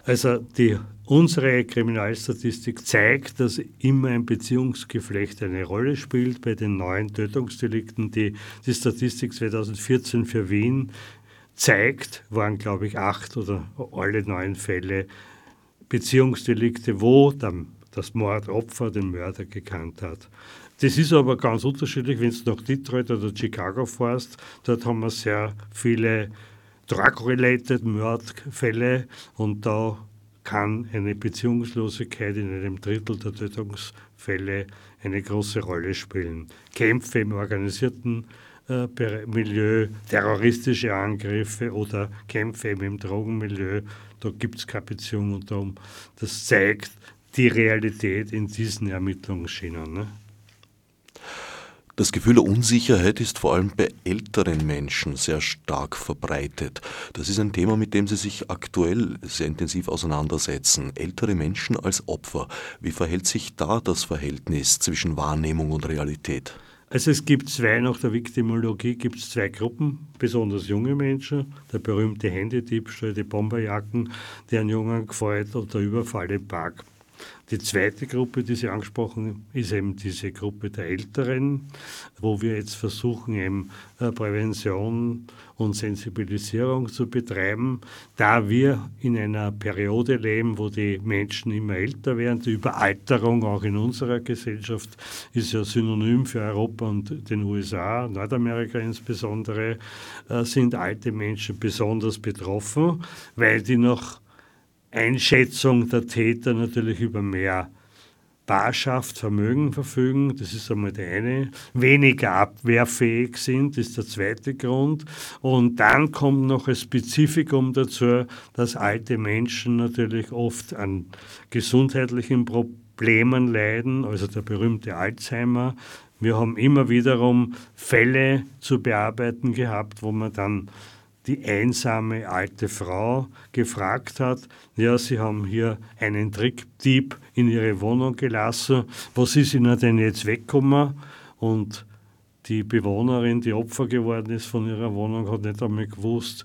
Also die, unsere Kriminalstatistik zeigt, dass immer ein Beziehungsgeflecht eine Rolle spielt bei den neuen Tötungsdelikten. Die, die Statistik 2014 für Wien zeigt, waren glaube ich acht oder alle neun Fälle Beziehungsdelikte, wo der, das Mordopfer den Mörder gekannt hat. Das ist aber ganz unterschiedlich, wenn du nach Detroit oder Chicago fährst. Dort haben wir sehr viele Drug-related Mordfälle und da kann eine Beziehungslosigkeit in einem Drittel der Tötungsfälle eine große Rolle spielen. Kämpfe im organisierten äh, Milieu, terroristische Angriffe oder Kämpfe im Drogenmilieu, da gibt es keine Beziehung und darum, das zeigt die Realität in diesen Ermittlungsschienen. Ne? Das Gefühl der Unsicherheit ist vor allem bei älteren Menschen sehr stark verbreitet. Das ist ein Thema, mit dem Sie sich aktuell sehr intensiv auseinandersetzen. Ältere Menschen als Opfer. Wie verhält sich da das Verhältnis zwischen Wahrnehmung und Realität? Also es gibt zwei, nach der Viktimologie gibt es zwei Gruppen, besonders junge Menschen, der berühmte Handydiebstahl, die Bomberjacken, die einen Jungen gefällt oder der Überfall im Park. Die zweite Gruppe, die Sie angesprochen haben, ist eben diese Gruppe der Älteren, wo wir jetzt versuchen, eben äh, Prävention und Sensibilisierung zu betreiben, da wir in einer Periode leben, wo die Menschen immer älter werden. Die Überalterung auch in unserer Gesellschaft ist ja synonym für Europa und den USA, Nordamerika insbesondere, äh, sind alte Menschen besonders betroffen, weil die noch Einschätzung der Täter natürlich über mehr Barschaft, Vermögen verfügen, das ist einmal der eine, weniger abwehrfähig sind, ist der zweite Grund. Und dann kommt noch ein Spezifikum dazu, dass alte Menschen natürlich oft an gesundheitlichen Problemen leiden, also der berühmte Alzheimer. Wir haben immer wiederum Fälle zu bearbeiten gehabt, wo man dann die einsame alte Frau gefragt hat, ja, Sie haben hier einen Trickdieb in Ihre Wohnung gelassen, was ist Ihnen denn jetzt weggekommen? Und die Bewohnerin, die Opfer geworden ist von ihrer Wohnung, hat nicht einmal gewusst,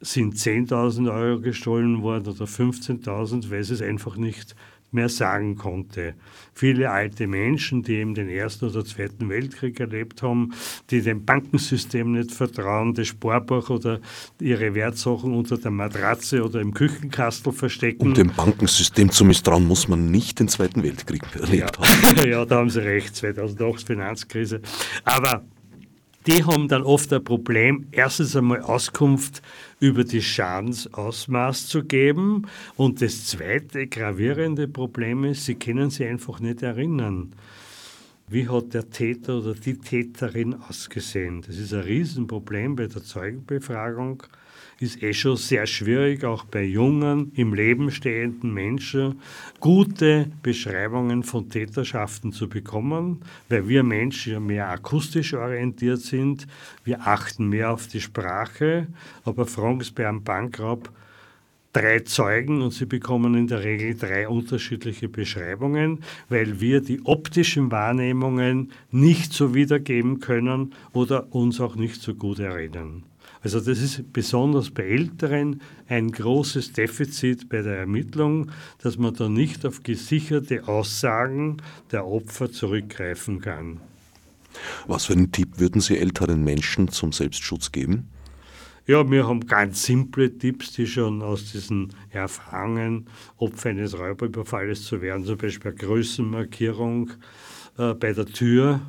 sind 10.000 Euro gestohlen worden oder 15.000, weil sie es einfach nicht mehr sagen konnte. Viele alte Menschen, die eben den Ersten oder Zweiten Weltkrieg erlebt haben, die dem Bankensystem nicht vertrauen, das Sparbuch oder ihre Wertsachen unter der Matratze oder im Küchenkastel verstecken. Um dem Bankensystem zu misstrauen, muss man nicht den Zweiten Weltkrieg erlebt ja. haben. ja, da haben Sie recht, 2008 Finanzkrise. Aber die haben dann oft ein Problem, erstens einmal Auskunft über die Schadensausmaß zu geben und das zweite gravierende Problem ist, sie können sich einfach nicht erinnern. Wie hat der Täter oder die Täterin ausgesehen? Das ist ein Riesenproblem bei der Zeugenbefragung ist eh schon sehr schwierig, auch bei jungen, im Leben stehenden Menschen gute Beschreibungen von Täterschaften zu bekommen, weil wir Menschen ja mehr akustisch orientiert sind. Wir achten mehr auf die Sprache, aber fragen Sie Bankraub drei Zeugen und sie bekommen in der Regel drei unterschiedliche Beschreibungen, weil wir die optischen Wahrnehmungen nicht so wiedergeben können oder uns auch nicht so gut erinnern. Also das ist besonders bei Älteren ein großes Defizit bei der Ermittlung, dass man da nicht auf gesicherte Aussagen der Opfer zurückgreifen kann. Was für einen Tipp würden Sie älteren Menschen zum Selbstschutz geben? Ja, wir haben ganz simple Tipps, die schon aus diesen Erfahrungen, Opfer eines Räuberüberfalles zu werden, zum Beispiel Größenmarkierung äh, bei der Tür,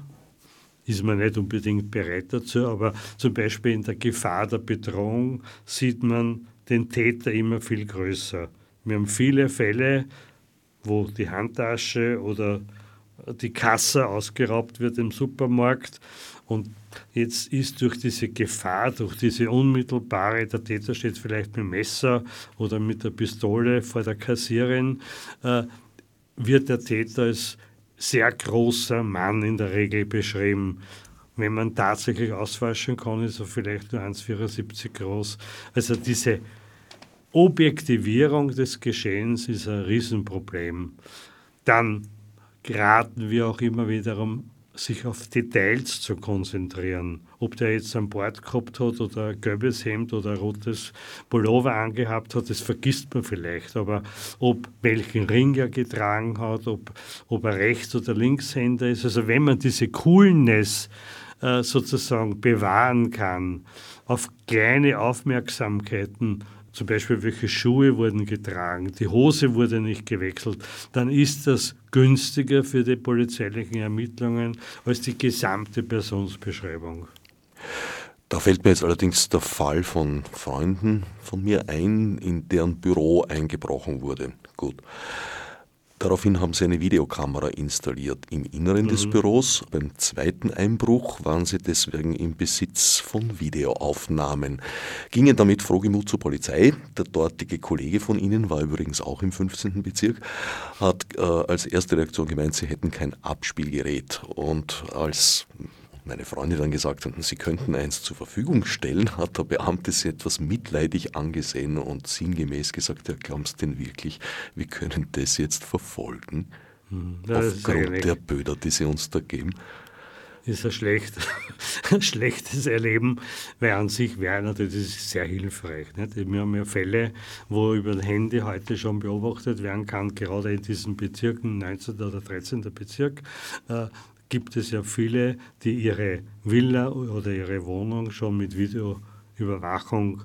ist man nicht unbedingt bereit dazu, aber zum Beispiel in der Gefahr der Bedrohung sieht man den Täter immer viel größer. Wir haben viele Fälle, wo die Handtasche oder die Kasse ausgeraubt wird im Supermarkt und jetzt ist durch diese Gefahr, durch diese unmittelbare, der Täter steht vielleicht mit dem Messer oder mit der Pistole vor der Kassierin, äh, wird der Täter als sehr großer Mann in der Regel beschrieben. Wenn man tatsächlich auswaschen kann, ist er vielleicht nur 1,74 groß. Also diese Objektivierung des Geschehens ist ein Riesenproblem. Dann geraten wir auch immer wiederum sich auf Details zu konzentrieren. Ob der jetzt ein Bord gehabt hat oder ein gelbes Hemd oder ein rotes Pullover angehabt hat, das vergisst man vielleicht. Aber ob welchen Ring er getragen hat, ob, ob er Rechts- oder Linkshänder ist, also wenn man diese Coolness äh, sozusagen bewahren kann, auf kleine Aufmerksamkeiten zum Beispiel welche Schuhe wurden getragen, die Hose wurde nicht gewechselt, dann ist das günstiger für die polizeilichen Ermittlungen als die gesamte Personsbeschreibung. Da fällt mir jetzt allerdings der Fall von Freunden von mir ein, in deren Büro eingebrochen wurde. Gut. Daraufhin haben sie eine Videokamera installiert im Inneren mhm. des Büros. Beim zweiten Einbruch waren sie deswegen im Besitz von Videoaufnahmen. Gingen damit frohgemut zur Polizei. Der dortige Kollege von ihnen war übrigens auch im 15. Bezirk, hat äh, als erste Reaktion gemeint, sie hätten kein Abspielgerät. Und als meine Freunde dann gesagt haben, sie könnten eins zur Verfügung stellen, hat der Beamte sie etwas mitleidig angesehen und sinngemäß gesagt, ja, glaubst denn wirklich, wir können das jetzt verfolgen? Hm, das aufgrund der Böder, die sie uns da geben? ist ein, schlecht, ein schlechtes Erleben, weil an sich wäre natürlich das ist sehr hilfreich. Nicht? Wir haben ja Fälle, wo über das Handy heute schon beobachtet werden kann, gerade in diesen Bezirken, 19. oder 13. Bezirk, äh, gibt es ja viele, die ihre Villa oder ihre Wohnung schon mit Videoüberwachung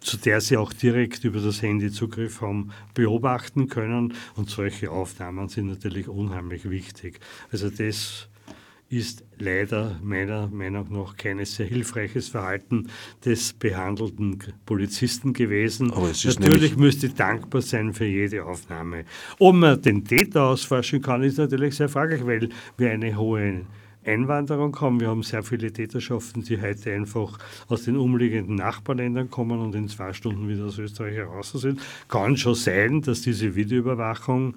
zu der sie auch direkt über das Handy Zugriff haben, beobachten können. Und solche Aufnahmen sind natürlich unheimlich wichtig. Also das ist leider meiner Meinung nach kein sehr hilfreiches Verhalten des behandelten Polizisten gewesen. Aber es ist natürlich müsste dankbar sein für jede Aufnahme. Ob man den Täter ausforschen kann, ist natürlich sehr fraglich, weil wir eine hohe Einwanderung haben. Wir haben sehr viele Täterschaften, die heute einfach aus den umliegenden Nachbarländern kommen und in zwei Stunden wieder aus Österreich heraus sind. Kann schon sein, dass diese Videoüberwachung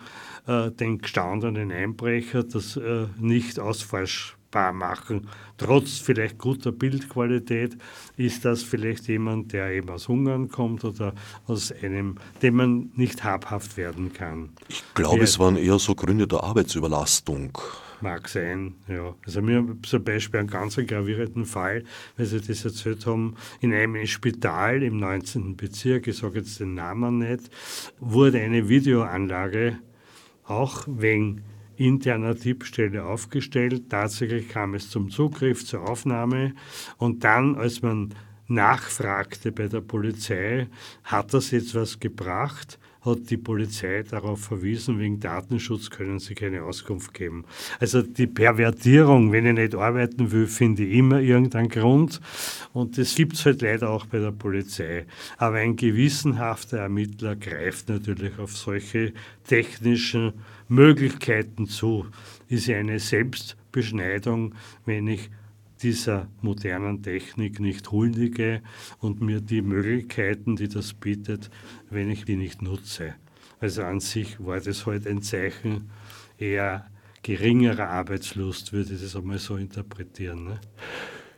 äh, den gestandenen Einbrecher das äh, nicht ausforschbar machen. Trotz vielleicht guter Bildqualität ist das vielleicht jemand, der eben aus Ungarn kommt oder aus einem, dem man nicht habhaft werden kann. Ich glaube, es waren eher so Gründe der Arbeitsüberlastung. Mag sein, ja. Also haben zum Beispiel einen ganz gravierenden Fall, weil Sie das erzählt haben, in einem Spital im 19. Bezirk, ich sage jetzt den Namen nicht, wurde eine Videoanlage auch wegen interner Tippstelle aufgestellt. Tatsächlich kam es zum Zugriff, zur Aufnahme und dann, als man nachfragte bei der Polizei, hat das jetzt was gebracht, hat die Polizei darauf verwiesen, wegen Datenschutz können sie keine Auskunft geben. Also die Pervertierung, wenn ich nicht arbeiten will, finde ich immer irgendeinen Grund. Und das gibt es halt leider auch bei der Polizei. Aber ein gewissenhafter Ermittler greift natürlich auf solche technischen Möglichkeiten zu. Ist ja eine Selbstbeschneidung, wenn ich dieser modernen Technik nicht huldige und mir die Möglichkeiten, die das bietet, wenn ich die nicht nutze. Also an sich war das halt ein Zeichen eher geringerer Arbeitslust, würde ich das einmal so interpretieren. Ne?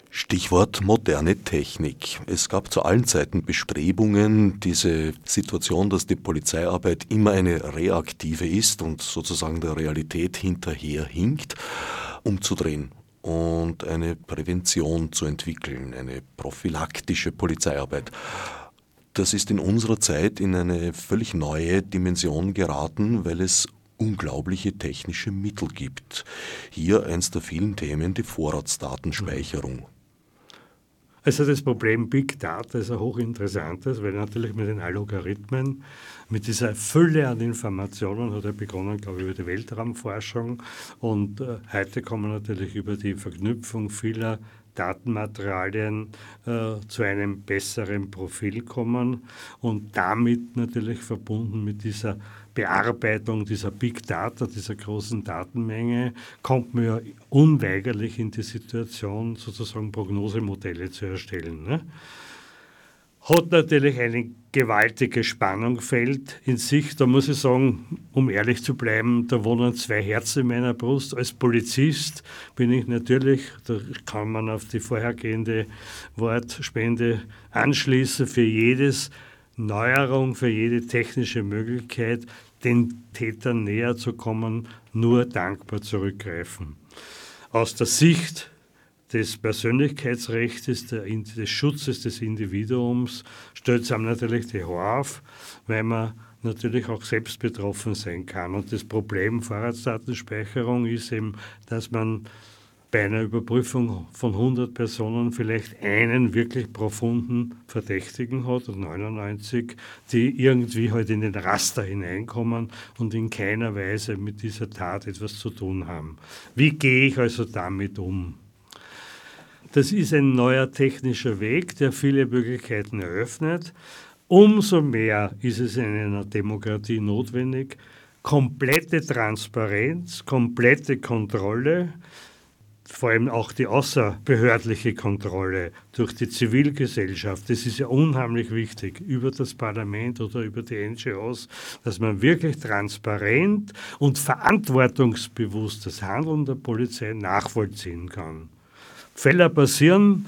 Stichwort moderne Technik. Es gab zu allen Zeiten Bestrebungen, diese Situation, dass die Polizeiarbeit immer eine reaktive ist und sozusagen der Realität hinterherhinkt, umzudrehen und eine Prävention zu entwickeln, eine prophylaktische Polizeiarbeit. Das ist in unserer Zeit in eine völlig neue Dimension geraten, weil es unglaubliche technische Mittel gibt. Hier eins der vielen Themen, die Vorratsdatenspeicherung. Also das Problem Big Data ist ein hochinteressantes, weil natürlich mit den Algorithmen, mit dieser Fülle an Informationen hat er begonnen, glaube ich, über die Weltraumforschung. Und äh, heute man natürlich über die Verknüpfung vieler Datenmaterialien äh, zu einem besseren Profil kommen und damit natürlich verbunden mit dieser Bearbeitung dieser Big Data, dieser großen Datenmenge, kommt man ja unweigerlich in die Situation, sozusagen Prognosemodelle zu erstellen. Ne? Hat natürlich ein gewaltiges Spannungsfeld in sich. Da muss ich sagen, um ehrlich zu bleiben, da wohnen zwei Herzen in meiner Brust. Als Polizist bin ich natürlich, da kann man auf die vorhergehende Wortspende anschließen, für jedes Neuerung, für jede technische Möglichkeit den Tätern näher zu kommen, nur dankbar zurückgreifen. Aus der Sicht des Persönlichkeitsrechts, des Schutzes des Individuums, stellt es einem natürlich die Haare auf, weil man natürlich auch selbst betroffen sein kann. Und das Problem Vorratsdatenspeicherung ist eben, dass man bei einer Überprüfung von 100 Personen vielleicht einen wirklich profunden Verdächtigen hat und 99, die irgendwie halt in den Raster hineinkommen und in keiner Weise mit dieser Tat etwas zu tun haben. Wie gehe ich also damit um? Das ist ein neuer technischer Weg, der viele Möglichkeiten eröffnet. Umso mehr ist es in einer Demokratie notwendig, komplette Transparenz, komplette Kontrolle, vor allem auch die außerbehördliche Kontrolle durch die Zivilgesellschaft. Das ist ja unheimlich wichtig über das Parlament oder über die NGOs, dass man wirklich transparent und verantwortungsbewusst das Handeln der Polizei nachvollziehen kann. Fälle passieren,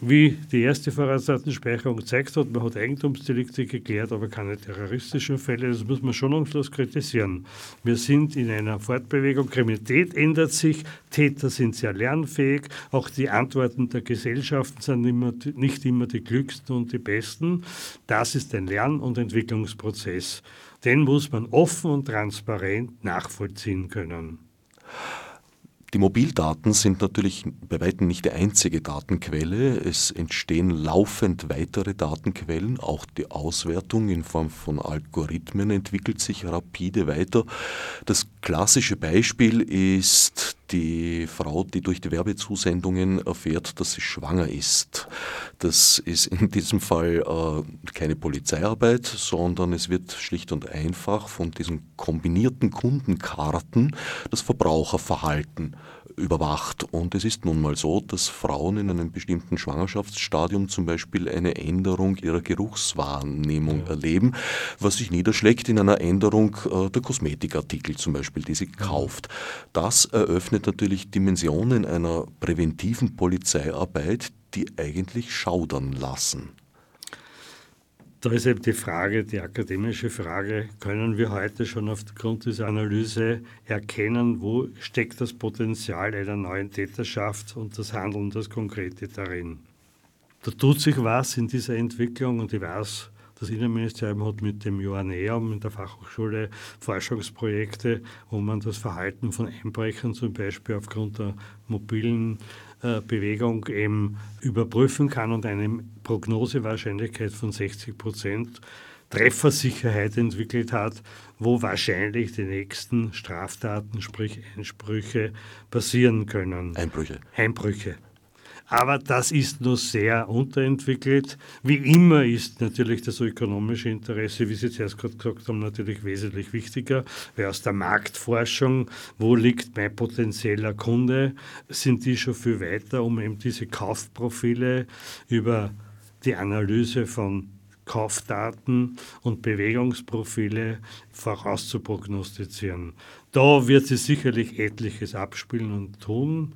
wie die erste Vorratsdatenspeicherung gezeigt hat, man hat Eigentumsdelikte geklärt, aber keine terroristischen Fälle. Das muss man schonungslos kritisieren. Wir sind in einer Fortbewegung. Kriminalität ändert sich, Täter sind sehr lernfähig. Auch die Antworten der Gesellschaften sind immer, nicht immer die klügsten und die besten. Das ist ein Lern- und Entwicklungsprozess. Den muss man offen und transparent nachvollziehen können. Die Mobildaten sind natürlich bei weitem nicht die einzige Datenquelle. Es entstehen laufend weitere Datenquellen. Auch die Auswertung in Form von Algorithmen entwickelt sich rapide weiter. Das klassische Beispiel ist die Frau, die durch die Werbezusendungen erfährt, dass sie schwanger ist. Das ist in diesem Fall äh, keine Polizeiarbeit, sondern es wird schlicht und einfach von diesen kombinierten Kundenkarten das Verbraucherverhalten überwacht. Und es ist nun mal so, dass Frauen in einem bestimmten Schwangerschaftsstadium zum Beispiel eine Änderung ihrer Geruchswahrnehmung ja. erleben, was sich niederschlägt in einer Änderung äh, der Kosmetikartikel zum Beispiel, die sie kauft. Das eröffnet natürlich Dimensionen einer präventiven Polizeiarbeit, die eigentlich schaudern lassen. Da ist eben die Frage, die akademische Frage, können wir heute schon aufgrund dieser Analyse erkennen, wo steckt das Potenzial einer neuen Täterschaft und das Handeln, das Konkrete darin. Da tut sich was in dieser Entwicklung und ich weiß, das Innenministerium hat mit dem Joanneum in der Fachhochschule Forschungsprojekte, wo man das Verhalten von Einbrechern zum Beispiel aufgrund der mobilen Bewegung eben überprüfen kann und eine Prognosewahrscheinlichkeit von 60 Prozent Treffersicherheit entwickelt hat, wo wahrscheinlich die nächsten Straftaten, sprich Einsprüche, passieren können. Einbrüche. Einbrüche. Aber das ist nur sehr unterentwickelt. Wie immer ist natürlich das ökonomische Interesse, wie Sie zuerst gerade gesagt haben, natürlich wesentlich wichtiger, weil aus der Marktforschung, wo liegt mein potenzieller Kunde, sind die schon viel weiter, um eben diese Kaufprofile über die Analyse von Kaufdaten und Bewegungsprofile vorauszuprognostizieren. Da wird sie sicherlich etliches abspielen und tun.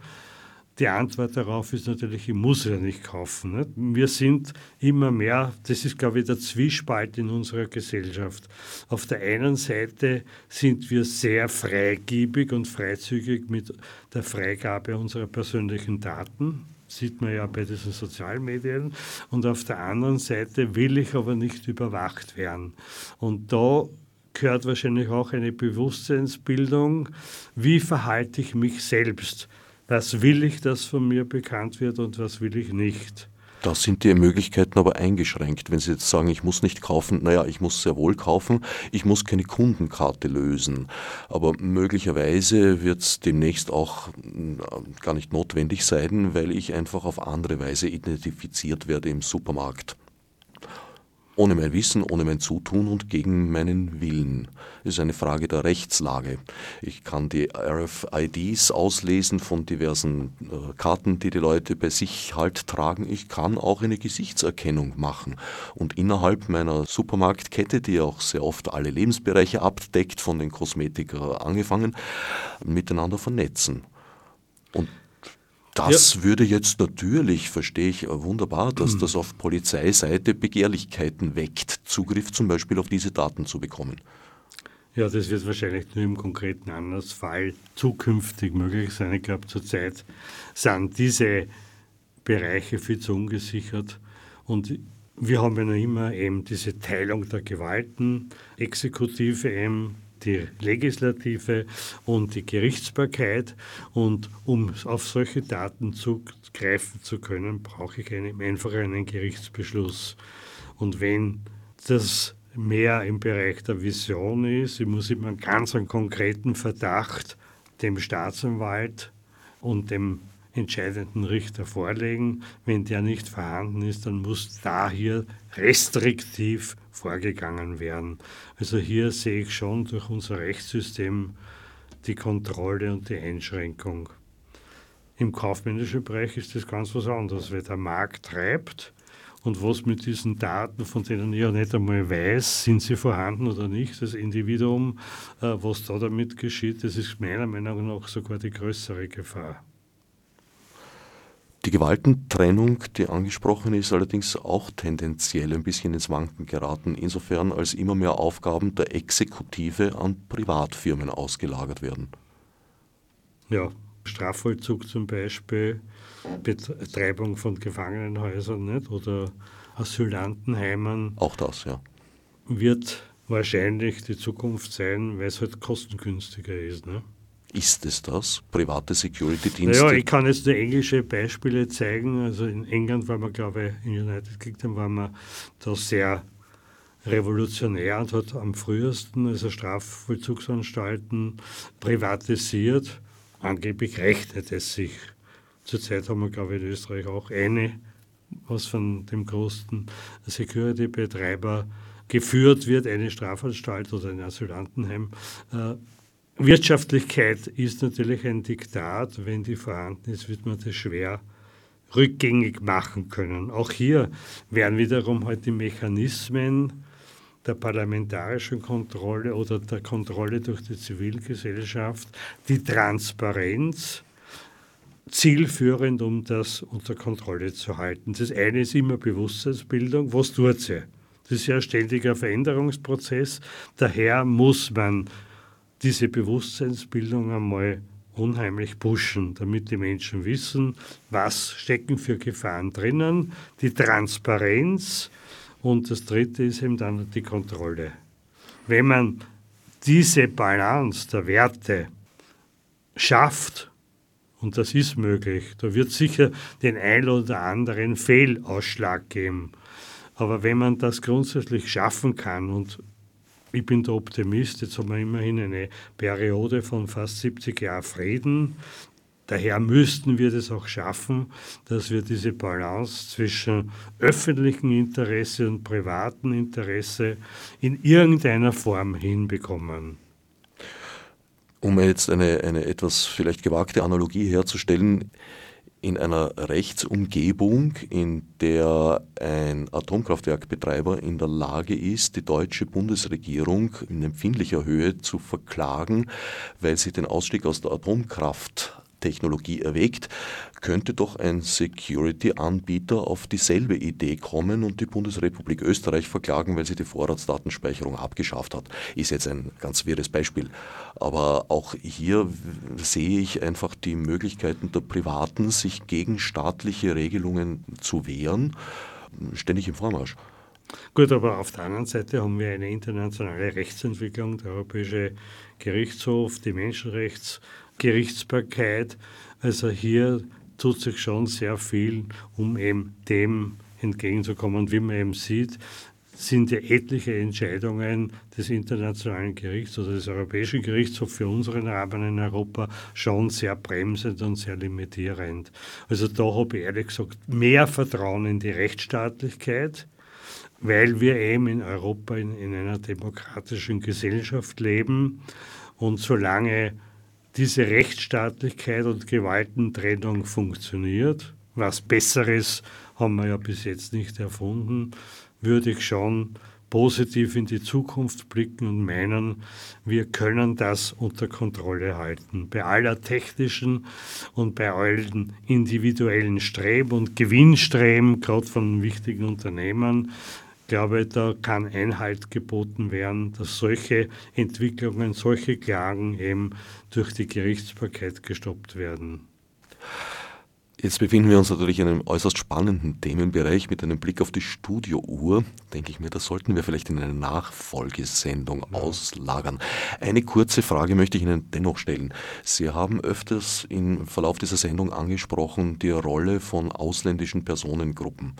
Die Antwort darauf ist natürlich, ich muss ja nicht kaufen. Nicht? Wir sind immer mehr, das ist, glaube ich, der Zwiespalt in unserer Gesellschaft. Auf der einen Seite sind wir sehr freigebig und freizügig mit der Freigabe unserer persönlichen Daten sieht man ja bei diesen Sozialmedien. Und auf der anderen Seite will ich aber nicht überwacht werden. Und da gehört wahrscheinlich auch eine Bewusstseinsbildung, wie verhalte ich mich selbst was will ich, dass von mir bekannt wird und was will ich nicht. Da sind die Möglichkeiten aber eingeschränkt. Wenn Sie jetzt sagen, ich muss nicht kaufen, naja, ich muss sehr wohl kaufen, ich muss keine Kundenkarte lösen. Aber möglicherweise wird es demnächst auch äh, gar nicht notwendig sein, weil ich einfach auf andere Weise identifiziert werde im Supermarkt ohne mein Wissen, ohne mein Zutun und gegen meinen Willen. Das ist eine Frage der Rechtslage. Ich kann die RFIDs auslesen von diversen äh, Karten, die die Leute bei sich halt tragen. Ich kann auch eine Gesichtserkennung machen und innerhalb meiner Supermarktkette, die auch sehr oft alle Lebensbereiche abdeckt, von den Kosmetiker angefangen, miteinander vernetzen. Und das ja. würde jetzt natürlich, verstehe ich wunderbar, dass das auf Polizeiseite Begehrlichkeiten weckt, Zugriff zum Beispiel auf diese Daten zu bekommen. Ja, das wird wahrscheinlich nur im konkreten Anlassfall zukünftig möglich sein. Ich glaube, zurzeit sind diese Bereiche viel zu ungesichert. Und wir haben ja noch immer eben diese Teilung der Gewalten, Exekutive eben die Legislative und die Gerichtsbarkeit. Und um auf solche Daten zugreifen zu können, brauche ich einen, einfach einen Gerichtsbeschluss. Und wenn das mehr im Bereich der Vision ist, ich muss immer ganz einen konkreten Verdacht dem Staatsanwalt und dem entscheidenden Richter vorlegen. Wenn der nicht vorhanden ist, dann muss da hier restriktiv vorgegangen werden. Also hier sehe ich schon durch unser Rechtssystem die Kontrolle und die Einschränkung. Im kaufmännischen Bereich ist das ganz was anderes, weil der Markt treibt und was mit diesen Daten, von denen ich ja nicht einmal weiß, sind sie vorhanden oder nicht, das Individuum, äh, was da damit geschieht, das ist meiner Meinung nach sogar die größere Gefahr. Die Gewaltentrennung, die angesprochen ist, allerdings auch tendenziell ein bisschen ins Wanken geraten, insofern als immer mehr Aufgaben der Exekutive an Privatfirmen ausgelagert werden. Ja, Strafvollzug zum Beispiel, Betreibung von Gefangenenhäusern nicht? oder Asylantenheimen. Auch das, ja. Wird wahrscheinlich die Zukunft sein, weil es halt kostengünstiger ist. Ne? Ist es das? Private Security-Dienste? Ja, ich kann jetzt nur englische Beispiele zeigen. Also in England war man, glaube ich, in United Kingdom war man da sehr revolutionär und hat am frühesten also Strafvollzugsanstalten privatisiert. Angeblich rechnet es sich. Zurzeit haben wir, glaube ich, in Österreich auch eine, was von dem größten Security-Betreiber geführt wird, eine Strafanstalt oder ein Asylantenheim. Wirtschaftlichkeit ist natürlich ein Diktat. Wenn die vorhanden ist, wird man das schwer rückgängig machen können. Auch hier werden wiederum halt die Mechanismen der parlamentarischen Kontrolle oder der Kontrolle durch die Zivilgesellschaft, die Transparenz zielführend, um das unter Kontrolle zu halten. Das eine ist immer Bewusstseinsbildung. Was tut sie? Das ist ja ein ständiger Veränderungsprozess. Daher muss man diese Bewusstseinsbildung einmal unheimlich pushen, damit die Menschen wissen, was stecken für Gefahren drinnen, die Transparenz und das dritte ist eben dann die Kontrolle. Wenn man diese Balance der Werte schafft, und das ist möglich, da wird sicher den ein oder anderen Fehlausschlag geben. Aber wenn man das grundsätzlich schaffen kann und ich bin der Optimist. Jetzt haben wir immerhin eine Periode von fast 70 Jahren Frieden. Daher müssten wir das auch schaffen, dass wir diese Balance zwischen öffentlichem Interesse und privatem Interesse in irgendeiner Form hinbekommen. Um jetzt eine, eine etwas vielleicht gewagte Analogie herzustellen, in einer Rechtsumgebung, in der ein Atomkraftwerkbetreiber in der Lage ist, die deutsche Bundesregierung in empfindlicher Höhe zu verklagen, weil sie den Ausstieg aus der Atomkraft Technologie erwägt, könnte doch ein Security-Anbieter auf dieselbe Idee kommen und die Bundesrepublik Österreich verklagen, weil sie die Vorratsdatenspeicherung abgeschafft hat. Ist jetzt ein ganz wirres Beispiel. Aber auch hier sehe ich einfach die Möglichkeiten der Privaten, sich gegen staatliche Regelungen zu wehren, ständig im Vormarsch. Gut, aber auf der anderen Seite haben wir eine internationale Rechtsentwicklung, der Europäische Gerichtshof, die Menschenrechts- Gerichtsbarkeit. Also hier tut sich schon sehr viel, um eben dem entgegenzukommen. Wie man eben sieht, sind ja etliche Entscheidungen des Internationalen Gerichts oder des Europäischen Gerichtshofs für unseren Rahmen in Europa schon sehr bremsend und sehr limitierend. Also da habe ich ehrlich gesagt mehr Vertrauen in die Rechtsstaatlichkeit, weil wir eben in Europa in, in einer demokratischen Gesellschaft leben und solange diese Rechtsstaatlichkeit und Gewaltentrennung funktioniert. Was Besseres haben wir ja bis jetzt nicht erfunden, würde ich schon positiv in die Zukunft blicken und meinen, wir können das unter Kontrolle halten. Bei aller technischen und bei allen individuellen Streben und Gewinnstreben, gerade von wichtigen Unternehmen, glaube, da kann Einhalt geboten werden, dass solche Entwicklungen, solche Klagen eben durch die Gerichtsbarkeit gestoppt werden. Jetzt befinden wir uns natürlich in einem äußerst spannenden Themenbereich mit einem Blick auf die Studiouhr. Denke ich mir, das sollten wir vielleicht in eine Nachfolgesendung ja. auslagern. Eine kurze Frage möchte ich Ihnen dennoch stellen. Sie haben öfters im Verlauf dieser Sendung angesprochen die Rolle von ausländischen Personengruppen.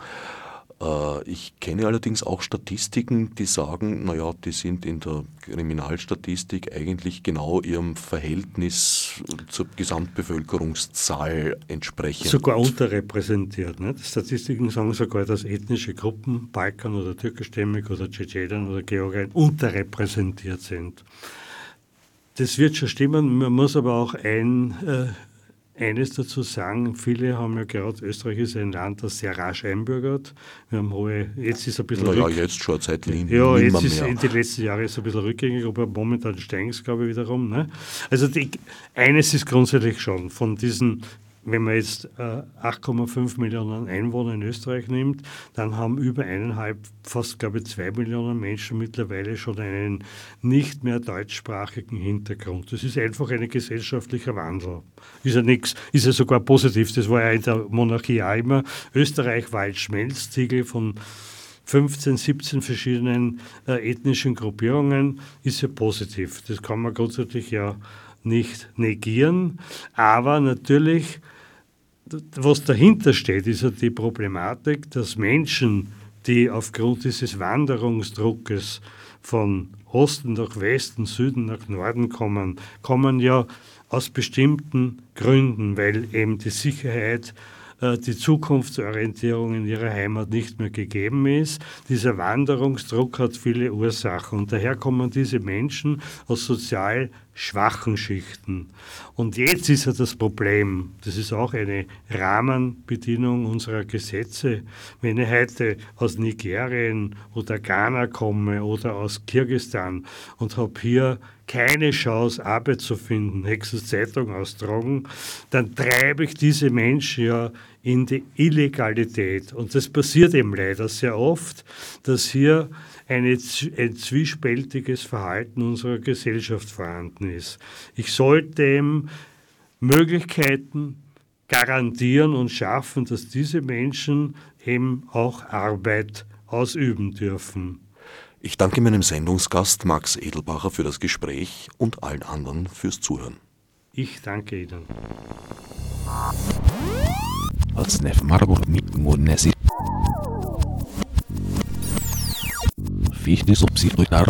Äh, ich kenne allerdings auch Statistiken, die sagen, naja, die sind in der Kriminalstatistik eigentlich genau ihrem Verhältnis zur Gesamtbevölkerungszahl entsprechend. Sogar unterrepräsentiert. Ne? Statistiken sagen sogar, dass ethnische Gruppen, Balkan oder türkischstämmig oder Tschetschenen oder Georgien, unterrepräsentiert sind. Das wird schon stimmen, man muss aber auch ein, äh, eines dazu sagen, viele haben ja gerade, Österreich ist ein Land, das sehr rasch einbürgert. Wir haben hohe, jetzt ist ein bisschen Naja, jetzt schon seit Ja, jetzt ist in den letzten Jahren ist ein bisschen rückgängig, aber momentan steigen es, glaube ich, wiederum. Ne? Also die, eines ist grundsätzlich schon, von diesen wenn man jetzt äh, 8,5 Millionen Einwohner in Österreich nimmt, dann haben über eineinhalb, fast glaube ich zwei Millionen Menschen mittlerweile schon einen nicht mehr deutschsprachigen Hintergrund. Das ist einfach ein gesellschaftlicher Wandel. Ist ja nichts, ist ja sogar positiv. Das war ja in der Monarchie auch immer. Österreich war ein Schmelztiegel von 15, 17 verschiedenen äh, ethnischen Gruppierungen, ist ja positiv. Das kann man grundsätzlich ja nicht negieren, aber natürlich, was dahinter steht, ist ja die Problematik, dass Menschen, die aufgrund dieses Wanderungsdruckes von Osten nach Westen, Süden nach Norden kommen, kommen ja aus bestimmten Gründen, weil eben die Sicherheit äh, die Zukunftsorientierung in ihrer Heimat nicht mehr gegeben ist. Dieser Wanderungsdruck hat viele Ursachen und daher kommen diese Menschen aus sozial schwachen Schichten. Und jetzt ist ja das Problem, das ist auch eine Rahmenbedienung unserer Gesetze. Wenn ich heute aus Nigerien oder Ghana komme oder aus Kirgistan und habe hier keine Chance, Arbeit zu finden, Hexens Zeitung austragen, dann treibe ich diese Menschen ja in die Illegalität. Und das passiert eben leider sehr oft, dass hier eine, ein zwiespältiges Verhalten unserer Gesellschaft vorhanden ist. Ich sollte ihm Möglichkeiten garantieren und schaffen, dass diese Menschen eben auch Arbeit ausüben dürfen. Ich danke meinem Sendungsgast Max Edelbacher für das Gespräch und allen anderen fürs Zuhören. Ich danke Ihnen. Als Marburg mit fiz nisso, preciso doidar.